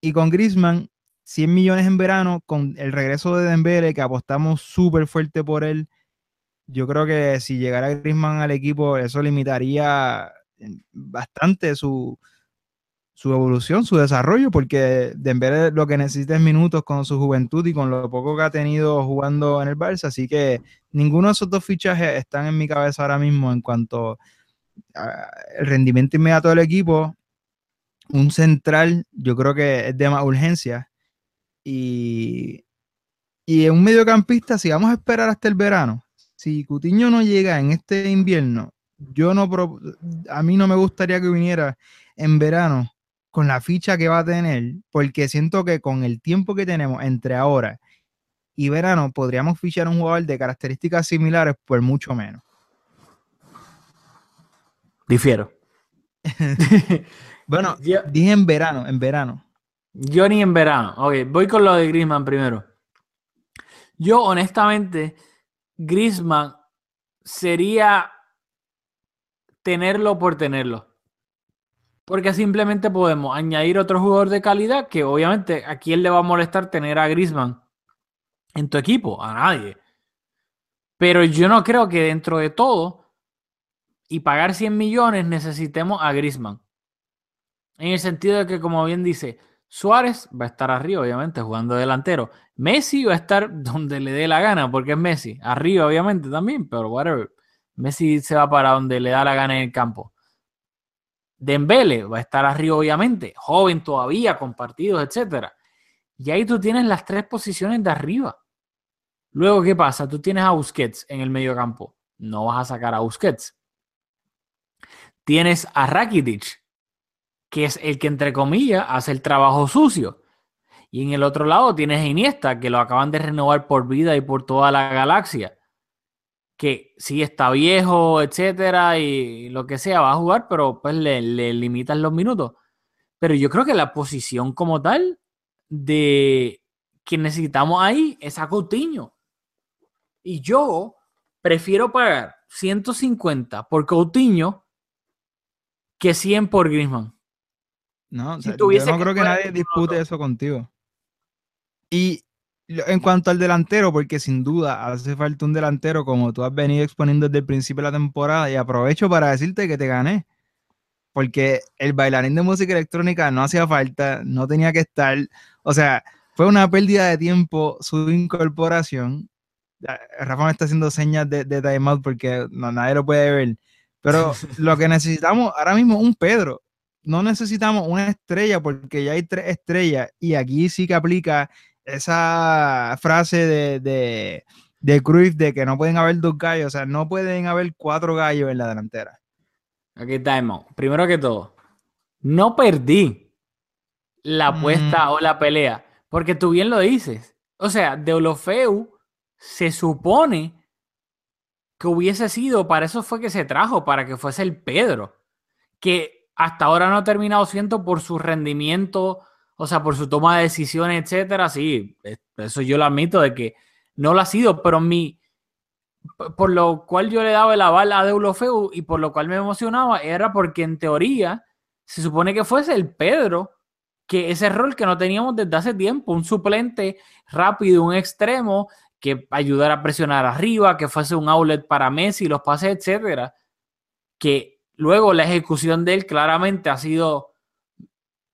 Y con Griezmann, 100 millones en verano, con el regreso de Dembele, que apostamos súper fuerte por él. Yo creo que si llegara Griezmann al equipo, eso limitaría bastante su, su evolución, su desarrollo, porque Dembélé lo que necesita es minutos con su juventud y con lo poco que ha tenido jugando en el Barça, así que ninguno de esos dos fichajes están en mi cabeza ahora mismo en cuanto al rendimiento inmediato del equipo. Un central, yo creo que es de más urgencia. Y, y en un mediocampista, si vamos a esperar hasta el verano, si Cutiño no llega en este invierno, yo no a mí no me gustaría que viniera en verano con la ficha que va a tener, porque siento que con el tiempo que tenemos entre ahora y verano podríamos fichar un jugador de características similares por mucho menos. Difiero. bueno, dije en verano, en verano. Ni en verano. Ok, voy con lo de Grisman primero. Yo, honestamente, Grisman sería tenerlo por tenerlo. Porque simplemente podemos añadir otro jugador de calidad que obviamente a quién le va a molestar tener a Grisman en tu equipo, a nadie. Pero yo no creo que dentro de todo y pagar 100 millones necesitemos a Grisman. En el sentido de que, como bien dice, Suárez va a estar arriba, obviamente, jugando delantero. Messi va a estar donde le dé la gana, porque es Messi. Arriba, obviamente, también, pero whatever. Messi se va para donde le da la gana en el campo. Dembele va a estar arriba, obviamente, joven todavía, con partidos, etc. Y ahí tú tienes las tres posiciones de arriba. Luego, ¿qué pasa? Tú tienes a Busquets en el medio campo. No vas a sacar a Busquets. Tienes a Rakitic, que es el que, entre comillas, hace el trabajo sucio. Y en el otro lado tienes a Iniesta, que lo acaban de renovar por vida y por toda la galaxia que sí está viejo, etcétera, y lo que sea, va a jugar, pero pues le, limitan los minutos. Pero yo creo que la posición como tal de que necesitamos ahí es a Coutinho. Y yo prefiero pagar 150 por Coutinho que 100 por Griezmann. No, yo no creo que nadie dispute eso contigo. Y en cuanto al delantero, porque sin duda hace falta un delantero como tú has venido exponiendo desde el principio de la temporada y aprovecho para decirte que te gané. Porque el bailarín de música electrónica no hacía falta, no tenía que estar. O sea, fue una pérdida de tiempo su incorporación. Rafa me está haciendo señas de, de timeout porque nadie lo puede ver. Pero lo que necesitamos ahora mismo es un Pedro. No necesitamos una estrella porque ya hay tres estrellas y aquí sí que aplica esa frase de, de, de Cruyff de que no pueden haber dos gallos, o sea, no pueden haber cuatro gallos en la delantera. Aquí estamos. Primero que todo, no perdí la apuesta o la pelea, porque tú bien lo dices. O sea, Deulofeu se supone que hubiese sido, para eso fue que se trajo, para que fuese el Pedro, que hasta ahora no ha terminado siendo por su rendimiento o sea, por su toma de decisiones, etcétera, sí, eso yo lo admito de que no lo ha sido, pero mi, por lo cual yo le daba el aval a Deulofeu y por lo cual me emocionaba era porque en teoría se supone que fuese el Pedro, que ese rol que no teníamos desde hace tiempo, un suplente rápido, un extremo que ayudara a presionar arriba, que fuese un outlet para Messi, los pases, etcétera, que luego la ejecución de él claramente ha sido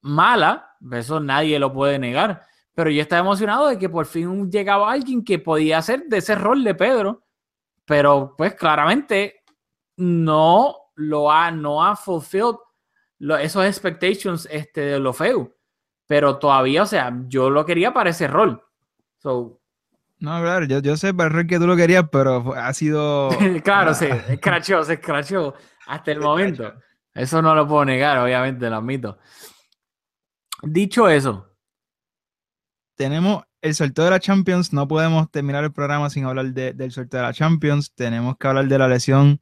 mala, eso nadie lo puede negar. Pero yo estaba emocionado de que por fin llegaba alguien que podía hacer de ese rol de Pedro. Pero pues claramente no lo ha, no ha fulfilled esos expectations este, de lo feo. Pero todavía, o sea, yo lo quería para ese rol. So, no, claro, yo, yo sé para el rol que tú lo querías, pero ha sido. claro, sí, escrachó, se escrachó hasta el momento. Eso no lo puedo negar, obviamente, lo admito. Dicho eso, tenemos el sorteo de la Champions. No podemos terminar el programa sin hablar del sorteo de la Champions. Tenemos que hablar de la lesión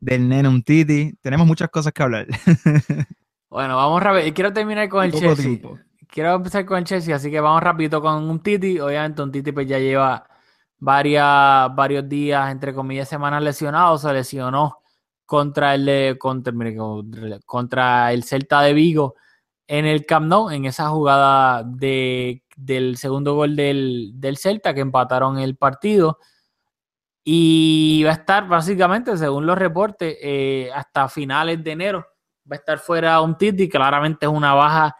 del Nenum Titi. Tenemos muchas cosas que hablar. bueno, vamos rápido. Quiero terminar con el Chelsea. Quiero empezar con el Chelsea, así que vamos rápido con un Titi. Obviamente, un Titi pues ya lleva varias, varios días, entre comillas, semanas lesionado. Se lesionó contra el, contra, contra el Celta de Vigo en el Camp Nou, en esa jugada de, del segundo gol del, Celta, que empataron el partido. Y va a estar básicamente, según los reportes, eh, hasta finales de enero va a estar fuera un Titi, claramente es una baja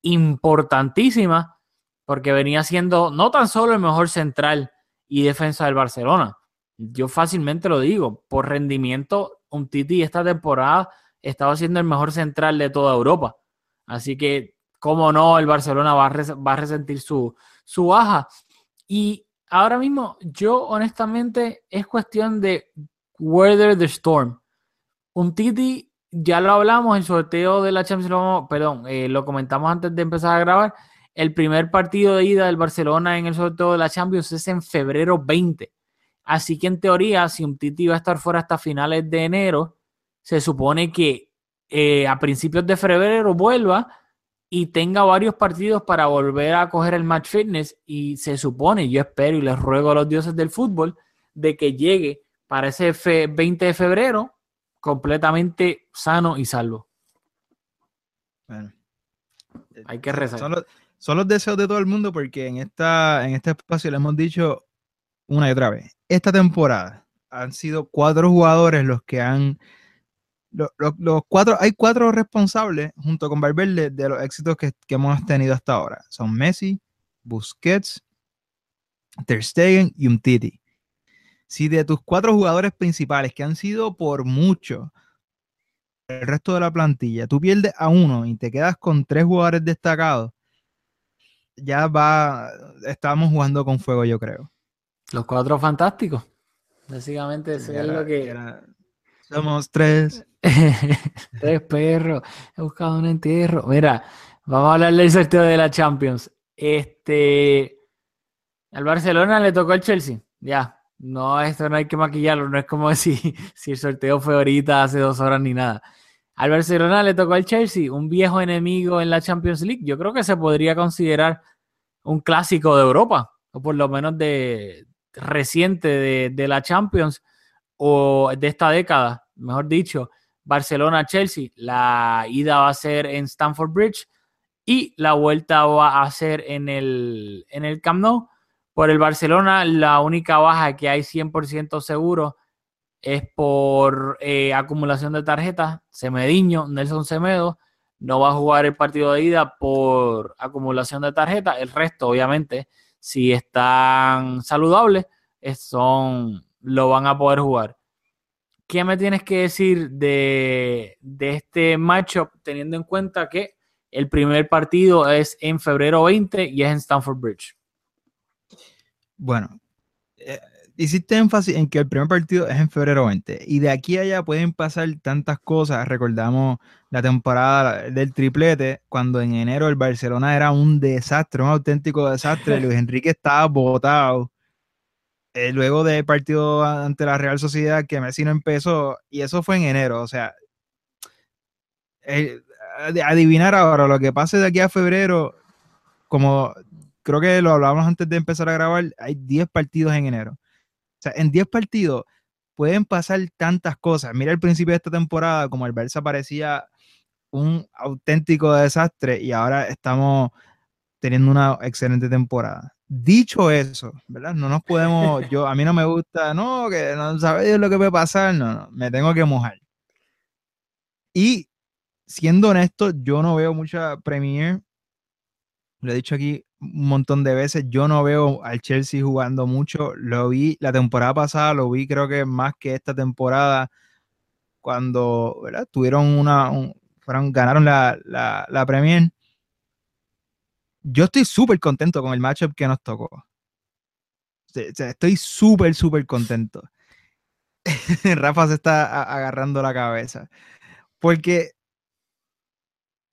importantísima, porque venía siendo no tan solo el mejor central y defensa del Barcelona. Yo fácilmente lo digo, por rendimiento, un Titi esta temporada estaba siendo el mejor central de toda Europa. Así que, cómo no, el Barcelona va a, resentir su, su baja. Y ahora mismo, yo honestamente, es cuestión de weather the storm. Un Titi, ya lo hablamos en sorteo de la Champions, perdón, eh, lo comentamos antes de empezar a grabar. El primer partido de ida del Barcelona en el sorteo de la Champions es en febrero 20. Así que en teoría, si un Titi va a estar fuera hasta finales de enero, se supone que eh, a principios de febrero vuelva y tenga varios partidos para volver a coger el match fitness y se supone, yo espero y les ruego a los dioses del fútbol de que llegue para ese 20 de febrero completamente sano y salvo. Bueno, hay que rezar. Son los, deseos de todo el mundo porque en, esta, en este espacio le hemos dicho una y otra vez, esta temporada han sido cuatro jugadores los que han los, cuatro, hay cuatro responsables junto con Valverde de los éxitos que, hemos tenido hasta ahora. Son Messi, Busquets, Ter Stegen y Umtiti. Si de tus cuatro jugadores principales, que han sido por mucho el resto de la plantilla, tú pierdes a uno y te quedas con tres jugadores destacados, ya va, estamos jugando con fuego, yo creo. Los cuatro fantásticos. Básicamente eso es lo que... Somos tres. tres perros. He buscado un entierro. Mira, vamos a hablar del sorteo de la Champions. Este. Al Barcelona le tocó el Chelsea. Ya. No, esto no hay que maquillarlo. No es como si, si el sorteo fue ahorita hace dos horas ni nada. Al Barcelona le tocó el Chelsea, un viejo enemigo en la Champions League. Yo creo que se podría considerar un clásico de Europa, o por lo menos de reciente de, la Champions o de esta década, mejor dicho, Barcelona-Chelsea, la ida va a ser en Stamford Bridge y la vuelta va a ser en el, en el Camp Nou. Por el Barcelona, la única baja que hay 100% seguro es por eh, acumulación de tarjetas. Semediño, Nelson Semedo, no va a jugar el partido de ida por acumulación de tarjetas. El resto, obviamente, si están saludables, son lo van a poder jugar. ¿Qué me tienes que decir de, este matchup teniendo en cuenta que el primer partido es en febrero 20 y es en Stamford Bridge? Bueno, hiciste énfasis en que el primer partido es en febrero 20 y de aquí a allá pueden pasar tantas cosas. Recordamos la temporada del triplete, cuando en enero el Barcelona era un desastre, un auténtico desastre. Luis Enrique estaba botado eh, luego del partido ante la Real Sociedad que Messi no empezó, y eso fue en enero, o sea, adivinar ahora lo que pase de aquí a febrero, como creo que lo hablábamos antes de empezar a grabar, hay 10 partidos en enero. Sea, en 10 partidos pueden pasar tantas cosas. Mira el principio de esta temporada, como el Barça parecía un auténtico desastre y ahora estamos teniendo una excelente temporada. Dicho eso, ¿verdad? No nos podemos, yo, a mí no me gusta, no, que no sabes lo que puede pasar, no, no, me tengo que mojar. Y siendo honesto, yo no veo mucha Premier, lo he dicho aquí un montón de veces, yo no veo al Chelsea jugando mucho, lo vi la temporada pasada, lo vi creo que más que esta temporada, cuando, ¿verdad? Tuvieron una, fueron, ganaron la, la, la Premier yo estoy súper contento con el matchup que nos tocó. estoy súper, súper contento. Rafa se está agarrando la cabeza. Porque,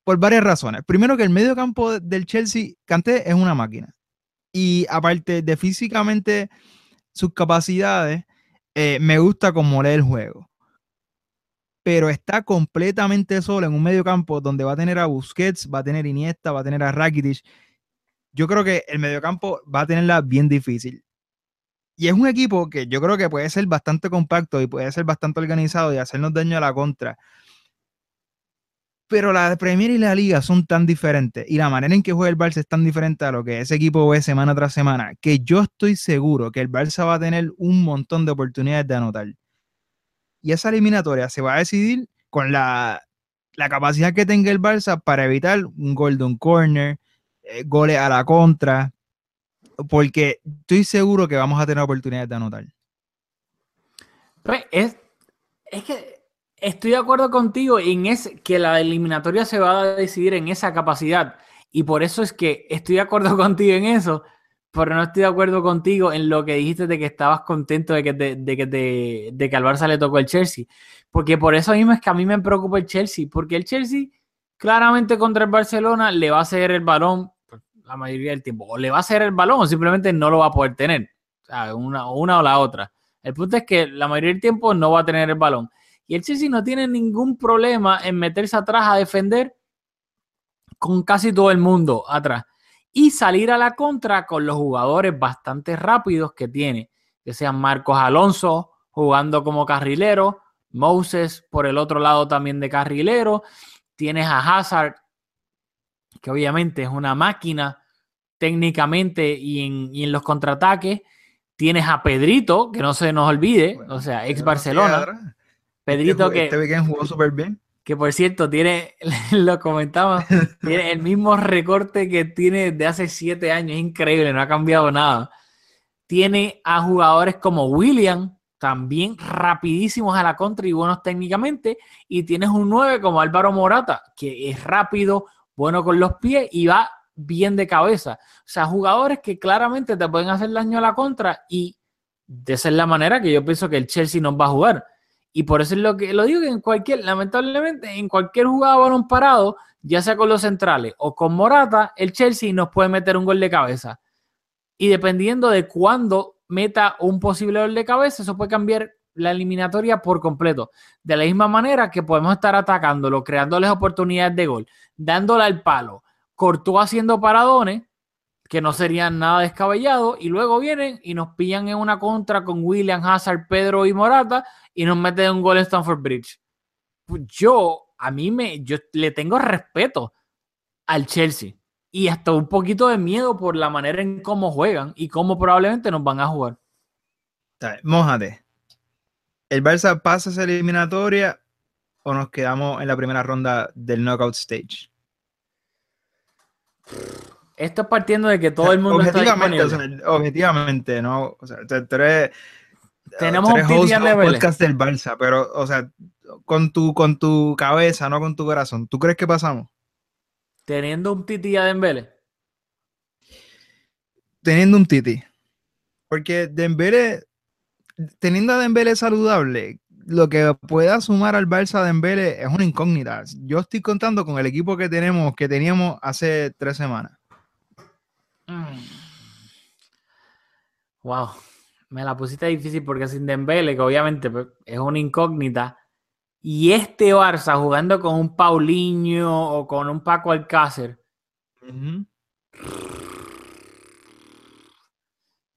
por varias razones. Primero que el medio campo del Chelsea, Kanté es una máquina. Y aparte de físicamente sus capacidades, eh, me gusta cómo lee el juego. Pero está completamente solo en un medio campo donde va a tener a Busquets, va a tener Iniesta, va a tener a Rakitic yo creo que el mediocampo va a tenerla bien difícil. Y es un equipo que yo creo que puede ser bastante compacto y puede ser bastante organizado y hacernos daño a la contra. Pero la Premier y la Liga son tan diferentes y la manera en que juega el Barça es tan diferente a lo que ese equipo ve semana tras semana que yo estoy seguro que el Barça va a tener un montón de oportunidades de anotar. Y esa eliminatoria se va a decidir con la la capacidad que tenga el Barça para evitar un golden corner, eh, goles a la contra, porque estoy seguro que vamos a tener oportunidades de anotar. Pues es, es que estoy de acuerdo contigo en ese, que la eliminatoria se va a decidir en esa capacidad. Y por eso es que estoy de acuerdo contigo en eso, pero no estoy de acuerdo contigo en lo que dijiste de que estabas contento de que, te- de que, te- de que al Barça le tocó el Chelsea. Porque por eso mismo es que a mí me preocupa el Chelsea, porque el Chelsea claramente contra el Barcelona le va a ceder el balón la mayoría del tiempo. O le va a ceder el balón o simplemente no lo va a poder tener. O sea, una, una o la otra. El punto es que la mayoría del tiempo no va a tener el balón. Y el Chelsea no tiene ningún problema en meterse atrás a defender con casi todo el mundo atrás. Y salir a la contra con los jugadores bastante rápidos que tiene. Que sean Marcos Alonso jugando como carrilero, Moses por el otro lado también de carrilero. Tienes a Hazard, que obviamente es una máquina técnicamente y en, y en los contraataques. Tienes a Pedrito, que no se nos olvide, o sea, ex Barcelona. Pedrito que, Este weekend jugó súper bien. que por cierto tiene, lo comentaba, tiene el mismo recorte que tiene de hace siete años, es increíble, no ha cambiado nada. Tiene a jugadores como William, también rapidísimos a la contra y buenos técnicamente, y tienes un 9 como Álvaro Morata, que es rápido, bueno con los pies y va bien de cabeza. O sea, jugadores que claramente te pueden hacer daño a la contra y de esa es la manera que yo pienso que el Chelsea nos va a jugar. Y por eso es lo que lo digo que en cualquier, lamentablemente, en cualquier jugada balón parado, ya sea con los centrales o con Morata, el Chelsea nos puede meter un gol de cabeza. Y dependiendo de cuándo meta un posible gol de cabeza, eso puede cambiar la eliminatoria por completo. De la misma manera que podemos estar atacándolo, creándoles oportunidades de gol, dándole al palo, cortó haciendo paradones, que no serían nada descabellados, y luego vienen y nos pillan en una contra con William, Hazard, Pedro y Morata, y nos meten un gol en Stamford Bridge. Pues Yo, a mí me, yo le tengo respeto al Chelsea y hasta un poquito de miedo por la manera en cómo juegan y cómo probablemente nos van a jugar. Mójate. ¿El Barça pasa esa eliminatoria o nos quedamos en la primera ronda del knockout stage? Esto es partiendo de que todo el mundo está objetivamente, disponible. o sea, objetivamente, ¿no? O sea, tú- eres, Tenemos tú eres un host de Dembélé. podcast del Barça, pero, o sea, con tu, con tu cabeza, no con tu corazón. ¿Tú crees que pasamos? Teniendo un Titi a Dembélé. Teniendo un Titi. Porque Dembélé, teniendo a Dembélé saludable, lo que pueda sumar al Barça a Dembélé es una incógnita. Yo estoy contando con el equipo que tenemos, que teníamos hace tres semanas. Mm. Wow, me la pusiste difícil porque sin Dembélé, que obviamente pues, es una incógnita, y este Barça jugando con un Paulinho o con un Paco Alcácer,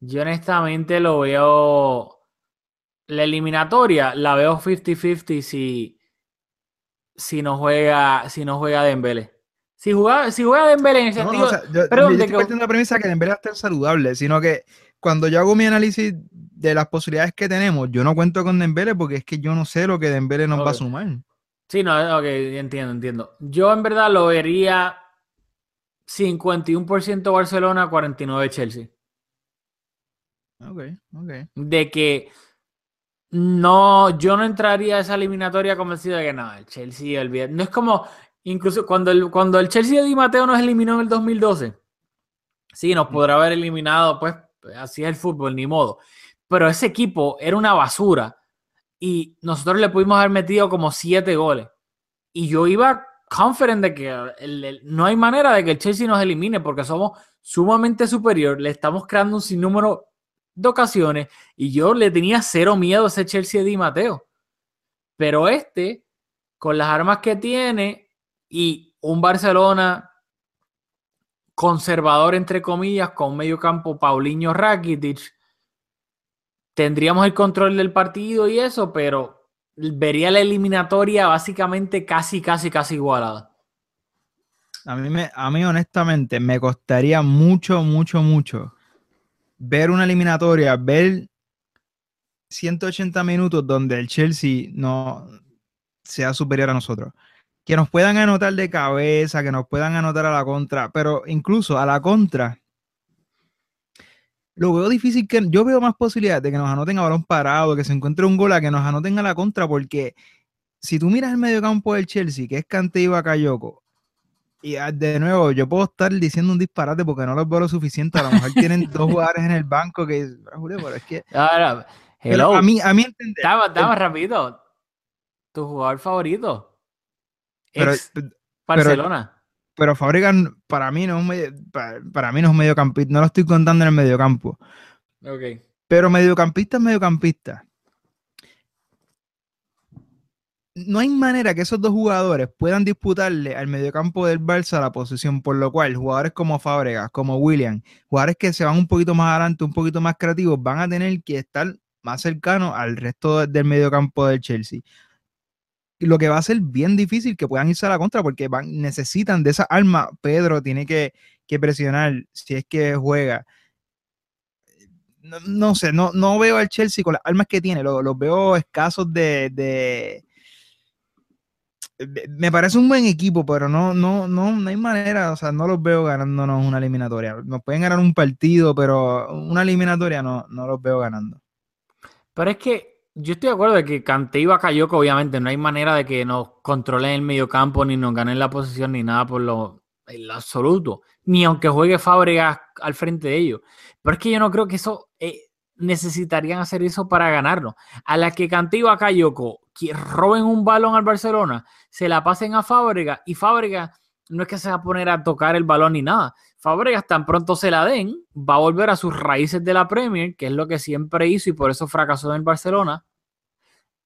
yo honestamente lo veo. La eliminatoria la veo 50-50 si, si no juega, si no juega Dembélé. Si juega, si juega Dembélé en el No, no, sentido. o sea, yo, perdón, yo de estoy que- partiendo de la premisa que Dembélé estar saludable, sino que cuando yo hago mi análisis de las posibilidades que tenemos, yo no cuento con Dembélé porque es que yo no sé lo que Dembélé nos va a sumar. Sí, no, ok, entiendo, entiendo. Yo en verdad lo vería 51% Barcelona, 49% Chelsea. Ok, ok. De que no, yo no entraría a esa eliminatoria convencido de que no, el Chelsea, olvida- No es como, incluso cuando el, cuando el Chelsea de Di Matteo nos eliminó en el 2012. Sí, nos podrá haber eliminado, pues así es el fútbol, ni modo. Pero ese equipo era una basura y nosotros le pudimos haber metido como siete goles. Y yo iba confident de que el- el- no hay manera de que el Chelsea nos elimine porque somos sumamente superior, le estamos creando un sinnúmero de ocasiones y yo le tenía cero miedo a ese Chelsea de Di Mateo. Pero este, con las armas que tiene y un Barcelona conservador, entre comillas, con medio campo Paulinho Rakitic, tendríamos el control del partido y eso, pero vería la eliminatoria básicamente casi, casi, casi igualada. A mí, me, a mí honestamente me costaría mucho, mucho, mucho ver una eliminatoria, ver 180 minutos donde el Chelsea no sea superior a nosotros. Que nos puedan anotar de cabeza, que nos puedan anotar a la contra, pero incluso a la contra, lo veo difícil que yo veo más posibilidades de que nos anoten a balón parado, que se encuentre un gol a que nos anoten a la contra, porque si tú miras el mediocampo del Chelsea, que es Cante y Bakayoko, y ah, de nuevo, yo puedo estar diciendo un disparate porque no los veo lo suficiente. A lo mejor tienen dos jugadores en el banco que Julio, pero es que. Ahora, pero hello. a mí, a mí entender. Estaba, estaba rápido. Tu jugador favorito. Pero, Ex Barcelona. pero Fabregas para mí no es un medio, para, para mí no es un mediocampista, no lo estoy contando en el mediocampo. Pero mediocampista es mediocampista. No hay manera que esos dos jugadores puedan disputarle al mediocampo del Barça la posición, por lo cual jugadores como Fábregas, como William, jugadores que se van un poquito más adelante, un poquito más creativos, van a tener que estar más cercanos al resto del mediocampo del Chelsea. Lo que va a ser bien difícil que puedan irse a la contra porque van, necesitan de esa arma. Pedro tiene que, que presionar si es que juega no, no, sé, no, no veo al Chelsea con las armas que tiene, los lo veo escasos de, Me parece un buen equipo, pero no, no, no, no hay manera, o sea, no los veo ganándonos una eliminatoria. Nos pueden ganar un partido, pero una eliminatoria no, no los veo ganando. Pero es que yo estoy de acuerdo de que Kanté y Bakayoko, obviamente, no hay manera de que nos controlen el mediocampo, ni nos ganen la posición, ni nada por lo, en lo absoluto. Ni aunque juegue Fábregas al frente de ellos. Pero es que yo no creo que eso eh, necesitarían hacer eso para ganarlo. A la que Kanté y Bakayoko que roben un balón al Barcelona, se la pasen a Fábregas y Fábregas no es que se va a poner a tocar el balón ni nada. Fábregas tan pronto se la den, va a volver a sus raíces de la Premier, que es lo que siempre hizo y por eso fracasó en Barcelona.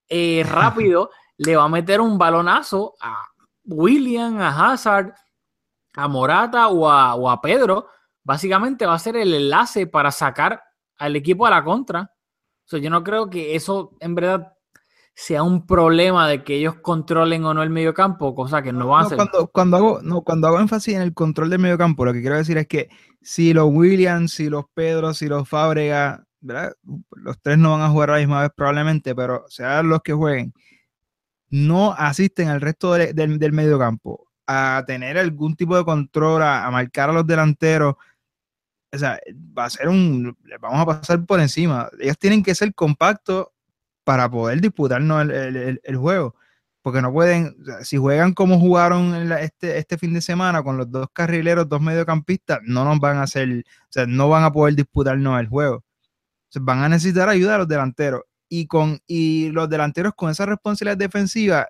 Eh, rápido le va a meter un balonazo a William, a Hazard, a Morata o a, o a Pedro. Básicamente va a ser el enlace para sacar al equipo a la contra. Yo no creo que eso en verdad sea un problema de que ellos controlen o no el mediocampo, cosa que no, van a hacer. Cuando, cuando, hago, no, cuando hago énfasis en el control del mediocampo, lo que quiero decir es que si los Williams, si los Pedro, si los Fábrega, los tres no van a jugar a la misma vez probablemente, pero sean los que jueguen, no asisten al resto de, de, del mediocampo a tener algún tipo de control, a, marcar a los delanteros. O sea, va a ser un. Vamos a pasar por encima. Ellos tienen que ser compactos para poder disputarnos el, el, el, juego. Porque no pueden, o sea, si juegan como jugaron la, este, este fin de semana con los dos carrileros, dos mediocampistas, no nos van a hacer, o sea, no van a poder disputarnos el juego. Van a necesitar ayuda a los delanteros. Y, con, y los delanteros con esa responsabilidad defensiva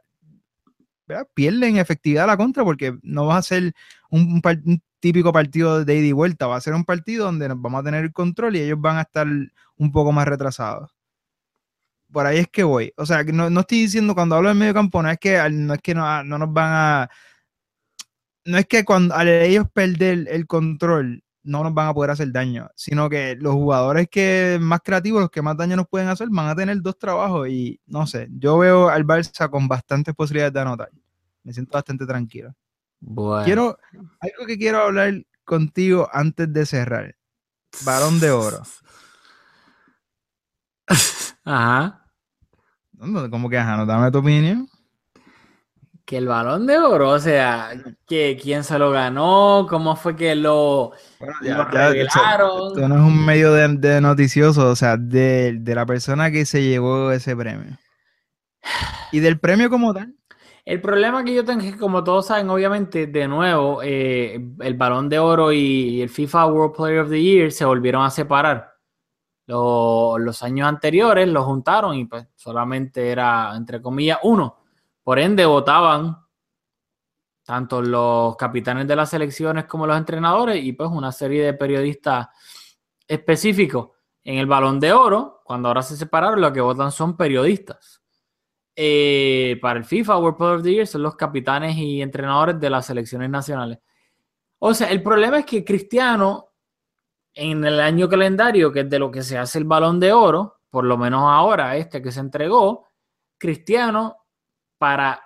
pierden efectividad a la contra porque no va a ser un, típico partido de ida y vuelta, va a ser un partido donde nos vamos a tener el control y ellos van a estar un poco más retrasados por ahí es que voy. O sea, no, no estoy diciendo cuando hablo del medio campo, no es que no, es que no, no nos van a. No es que cuando al ellos perder el control no nos van a poder hacer daño, sino que los jugadores que más creativos, los que más daño nos pueden hacer, van a tener dos trabajos y no sé, yo veo al Barça con bastantes posibilidades de anotar. Me siento bastante tranquilo. Bueno. Quiero, algo que quiero hablar contigo antes de cerrar. Balón de oro. Ajá. ¿Cómo que ajá? ¿No dame tu opinión? Que el balón de oro, o sea, que quién se lo ganó, cómo fue que lo, bueno, ya, lo revelaron. Esto no es un medio de, de noticioso, o sea, de, de, la persona que se llevó ese premio. Y del premio como tal. El problema que yo tengo es que, como todos saben, obviamente, de nuevo, eh, el balón de oro y el FIFA World Player of the Year se volvieron a separar los años anteriores los juntaron y pues solamente era, entre comillas, uno. Por ende, votaban tanto los capitanes de las selecciones como los entrenadores y pues una serie de periodistas específicos. En el balón de oro, cuando ahora se separaron, lo que votan son periodistas. Eh, para el FIFA World Player of the Year son los capitanes y entrenadores de las selecciones nacionales. O sea, el problema es que Cristiano en el año calendario, que es de lo que se hace el balón de oro, por lo menos ahora este que se entregó, Cristiano, para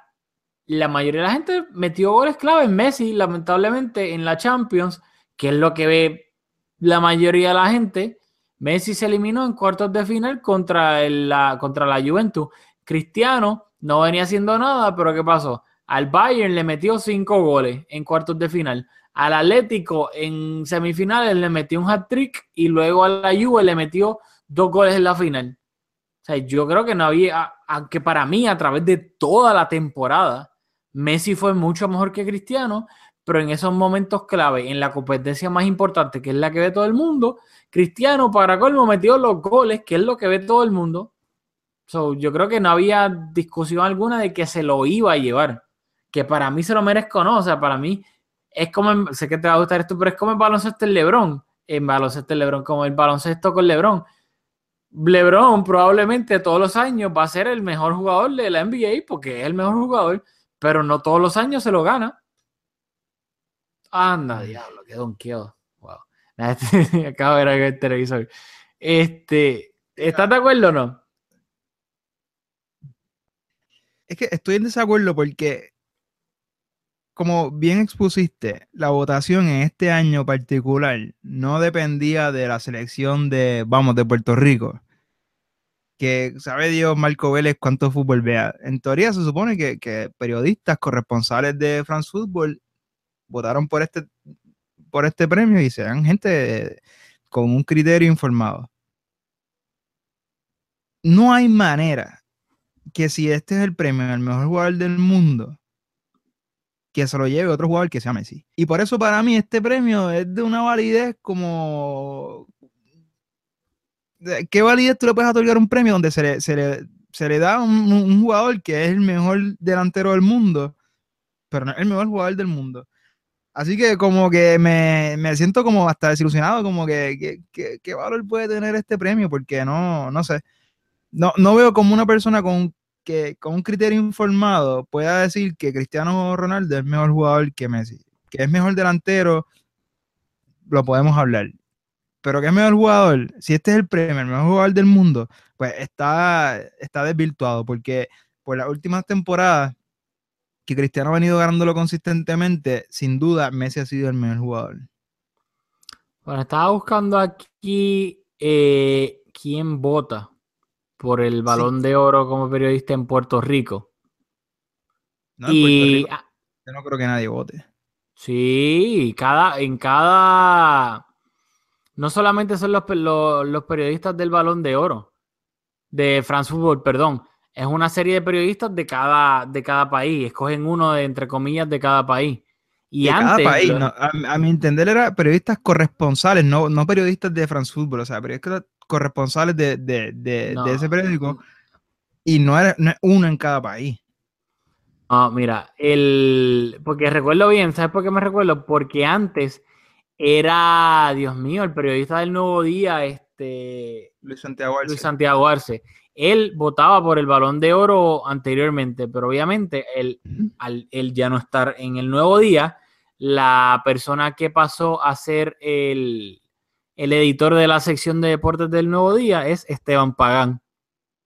la mayoría de la gente, metió goles clave en Messi, lamentablemente en la Champions, que es lo que ve la mayoría de la gente. Messi se eliminó en cuartos de final contra, la, contra la Juventus. Cristiano no venía haciendo nada, pero ¿qué pasó? Al Bayern le metió cinco goles en cuartos de final. Al Atlético en semifinales le metió un hat-trick y luego a la Juve le metió dos goles en la final. O sea, yo creo que no había, aunque para mí a través de toda la temporada, Messi fue mucho mejor que Cristiano, pero en esos momentos clave, en la competencia más importante, que es la que ve todo el mundo, Cristiano para colmo metió los goles, que es lo que ve todo el mundo. So, yo creo que no había discusión alguna de que se lo iba a llevar. Que para mí se lo merezco, ¿no? O sea, para mí es como, sé que te va a gustar esto, pero es como el baloncesto en Lebron. En baloncesto en Lebron, como el baloncesto con Lebron. Lebron probablemente todos los años va a ser el mejor jugador de la NBA porque es el mejor jugador, pero no todos los años se lo gana. Anda, diablo, qué donkeado. Wow. Acabo de ver el televisor. Este, ¿estás de acuerdo o no? Es que estoy en desacuerdo porque, como bien expusiste, la votación en este año particular no dependía de la selección de, vamos, de Puerto Rico. Que sabe Dios, Marco Vélez, cuánto fútbol vea. En teoría se supone que, que periodistas corresponsales de France Football votaron por este, por este premio y sean gente con un criterio informado. No hay manera que si este es el premio al mejor jugador del mundo, que se lo lleve otro jugador que sea Messi. Y por eso para mí este premio es de una validez como... ¿Qué validez tú le puedes otorgar un premio donde se le, se le, se le da un, un jugador que es el mejor delantero del mundo, pero no es el mejor jugador del mundo? Así que como que me, me siento como hasta desilusionado, como que, que, que, qué valor puede tener este premio, porque no, no sé. No, no veo como una persona con, que, con un criterio informado pueda decir que Cristiano Ronaldo es mejor jugador que Messi. Que es mejor delantero, lo podemos hablar. Pero que es mejor jugador, si este es el premio, el mejor jugador del mundo, pues está, está desvirtuado, porque por las últimas temporadas que Cristiano ha venido ganándolo consistentemente, sin duda Messi ha sido el mejor jugador. Bueno, estaba buscando aquí eh, quién vota por el balón sí. de oro como periodista en Puerto Rico. No, en y Puerto Rico, yo no creo que nadie vote. Sí, cada, en cada. No solamente son los, los, los periodistas del balón de oro, de France Football, perdón es una serie de periodistas de cada, de cada país. Escogen uno de, entre comillas, de cada país. Y de antes, cada país, no, a, a, mi entender, era periodistas corresponsales, no, no periodistas de France Football, o sea, periodistas corresponsales de, de, de, no. de ese periódico. Y no era, no es uno en cada país. No, mira, el. Porque recuerdo bien, ¿sabes por qué me recuerdo? Porque antes era, Dios mío, el periodista del Nuevo Día, este. Luis Santiago Arce. Luis Santiago Arce él votaba por el balón de oro anteriormente, pero obviamente él, al él ya no estar en el nuevo día, la persona que pasó a ser el, el editor de la sección de deportes del nuevo día es Esteban Pagán,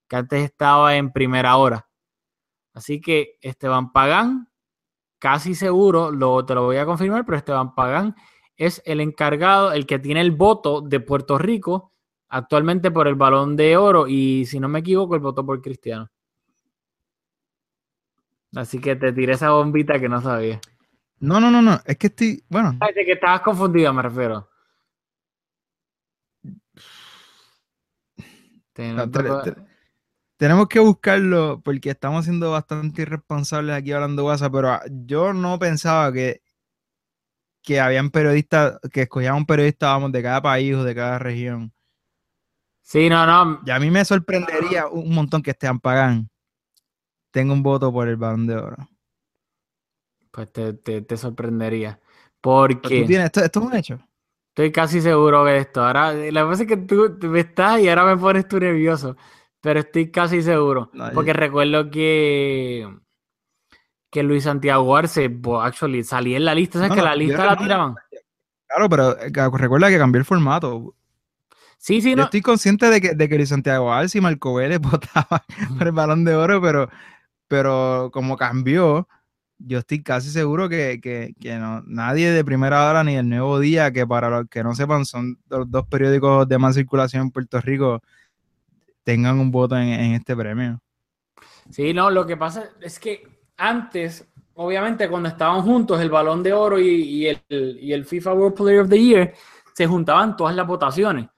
que antes estaba en primera hora. Así que Esteban Pagán, casi seguro, lo, te lo voy a confirmar, pero Esteban Pagán es el encargado, el que tiene el voto de Puerto Rico actualmente por el balón de oro y si no me equivoco, el votó por Cristiano. Así que te tiré esa bombita que no sabía. No, no, no, no, es que estoy, bueno. Ay, de que estabas confundido, me refiero. No, te, te, tenemos que buscarlo porque estamos siendo bastante irresponsables aquí hablando WhatsApp, pero yo no pensaba que, que habían periodistas, que escogían un periodista, vamos, de cada país o de cada región. Sí, no, no. Y a mí me sorprendería un montón que Esteban Pagán tenga un voto por el balón de oro. Pues te, te, te sorprendería. Porque. Tienes, esto, esto, es un hecho. Estoy casi seguro de esto. Ahora, la cosa es que tú me estás y ahora me pones tú nervioso. Pero estoy casi seguro. No, porque yo... recuerdo que. Que Luis Santiago Arce, actually, salía en la lista. ¿Sabes no, que la lista la tiraban? Claro, pero eh, recuerda que cambió el formato. Sí, sí, Yo no. estoy consciente de que, de que Luis Santiago Alce y Marco Vélez votaban por el balón de oro, pero, pero como cambió, yo estoy casi seguro que, que, que no, nadie de primera hora ni el nuevo día, que para los que no sepan son los dos periódicos de más circulación en Puerto Rico, tengan un voto en, en este premio. Sí, no, lo que pasa es que antes, obviamente cuando estaban juntos el Balón de Oro y, y el, y el FIFA World Player of the Year, se juntaban todas las votaciones.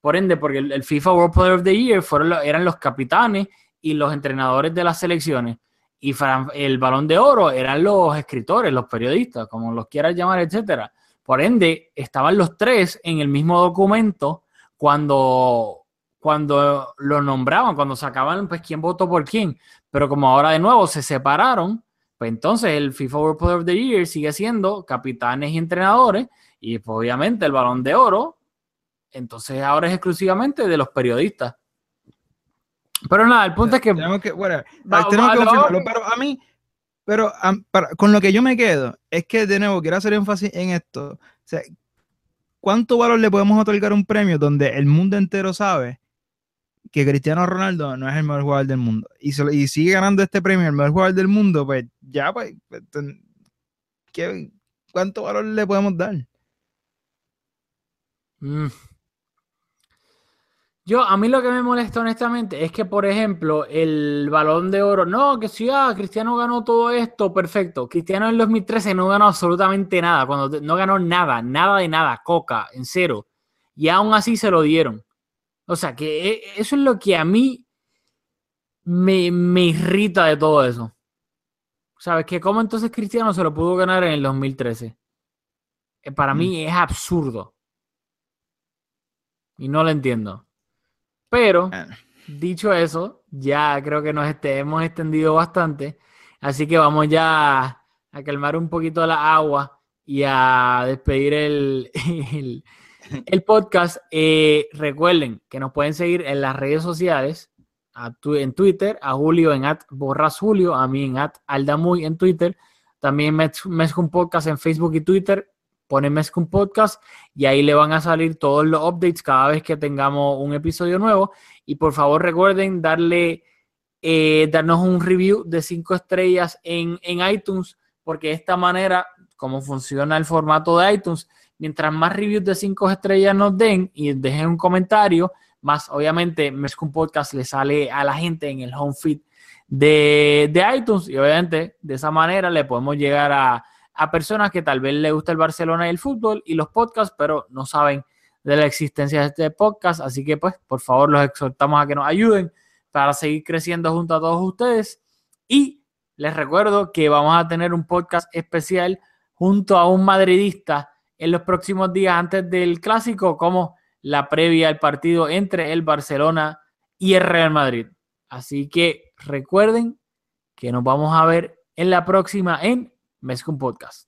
Por ende, porque el, el FIFA World Player of the Year fueron, eran los capitanes y los entrenadores de las selecciones. Y el Balón de Oro eran los escritores, los periodistas, como los quieras llamar, etcétera. Por ende, estaban los tres en el mismo documento cuando, cuando lo nombraban, cuando sacaban pues quién votó por quién. Pero como ahora de nuevo se separaron, pues entonces el FIFA World Player of the Year sigue siendo capitanes y entrenadores y pues, obviamente el balón de oro, entonces ahora es exclusivamente de los periodistas. Pero nada, el punto es que... Tenemos que, whatever. Va- tenemos va- que pero a mí, pero para- con lo que yo me quedo, es que de nuevo quiero hacer énfasis en esto. O sea, ¿cuánto valor le podemos otorgar a un premio donde el mundo entero sabe que Cristiano Ronaldo no es el mejor jugador del mundo? Y, se lo- y sigue ganando este premio el mejor jugador del mundo, pues ya, pues, pues, ¿qué- ¿cuánto valor le podemos dar? Mm. Yo, a mí lo que me molesta honestamente es que, por ejemplo, el balón de oro, no, que si ah, Cristiano ganó todo esto, perfecto. Cristiano en el 2013 no ganó absolutamente nada, cuando no ganó nada, nada de nada, coca, en cero. Y aún así se lo dieron. O sea, que e- eso es lo que a mí me, me irrita de todo eso. ¿Sabes? Que cómo entonces Cristiano se lo pudo ganar en el 2013. Eh, Para mí es absurdo. Y no lo entiendo. Pero, Bueno. dicho eso, ya creo que nos este- hemos extendido bastante. Así que vamos ya a, calmar un poquito la agua y a despedir el, el, el podcast. Eh, recuerden que nos pueden seguir en las redes sociales. a tu- en Twitter, a Julio en at Borras Julio, a mí en at Aldamuy en Twitter. También Mez- Mezcum Podcast en Facebook y Twitter. Ponen Mezcum Podcast y ahí le van a salir todos los updates cada vez que tengamos un episodio nuevo. Y por favor recuerden darle, eh, darnos un review de cinco estrellas en, en iTunes, porque de esta manera, como funciona el formato de iTunes, mientras más reviews de cinco estrellas nos den y dejen un comentario, más obviamente Mezcum Podcast le sale a la gente en el home feed de, de iTunes y obviamente de esa manera le podemos llegar a, a personas que tal vez les gusta el Barcelona y el fútbol y los podcasts, pero no saben de la existencia de este podcast. Así que, pues, por favor, los exhortamos a que nos ayuden para seguir creciendo junto a todos ustedes. Y les recuerdo que vamos a tener un podcast especial junto a un madridista en los próximos días antes del clásico, como la previa al partido entre el Barcelona y el Real Madrid. Así que recuerden que nos vamos a ver en la próxima en Mezcum Podcast.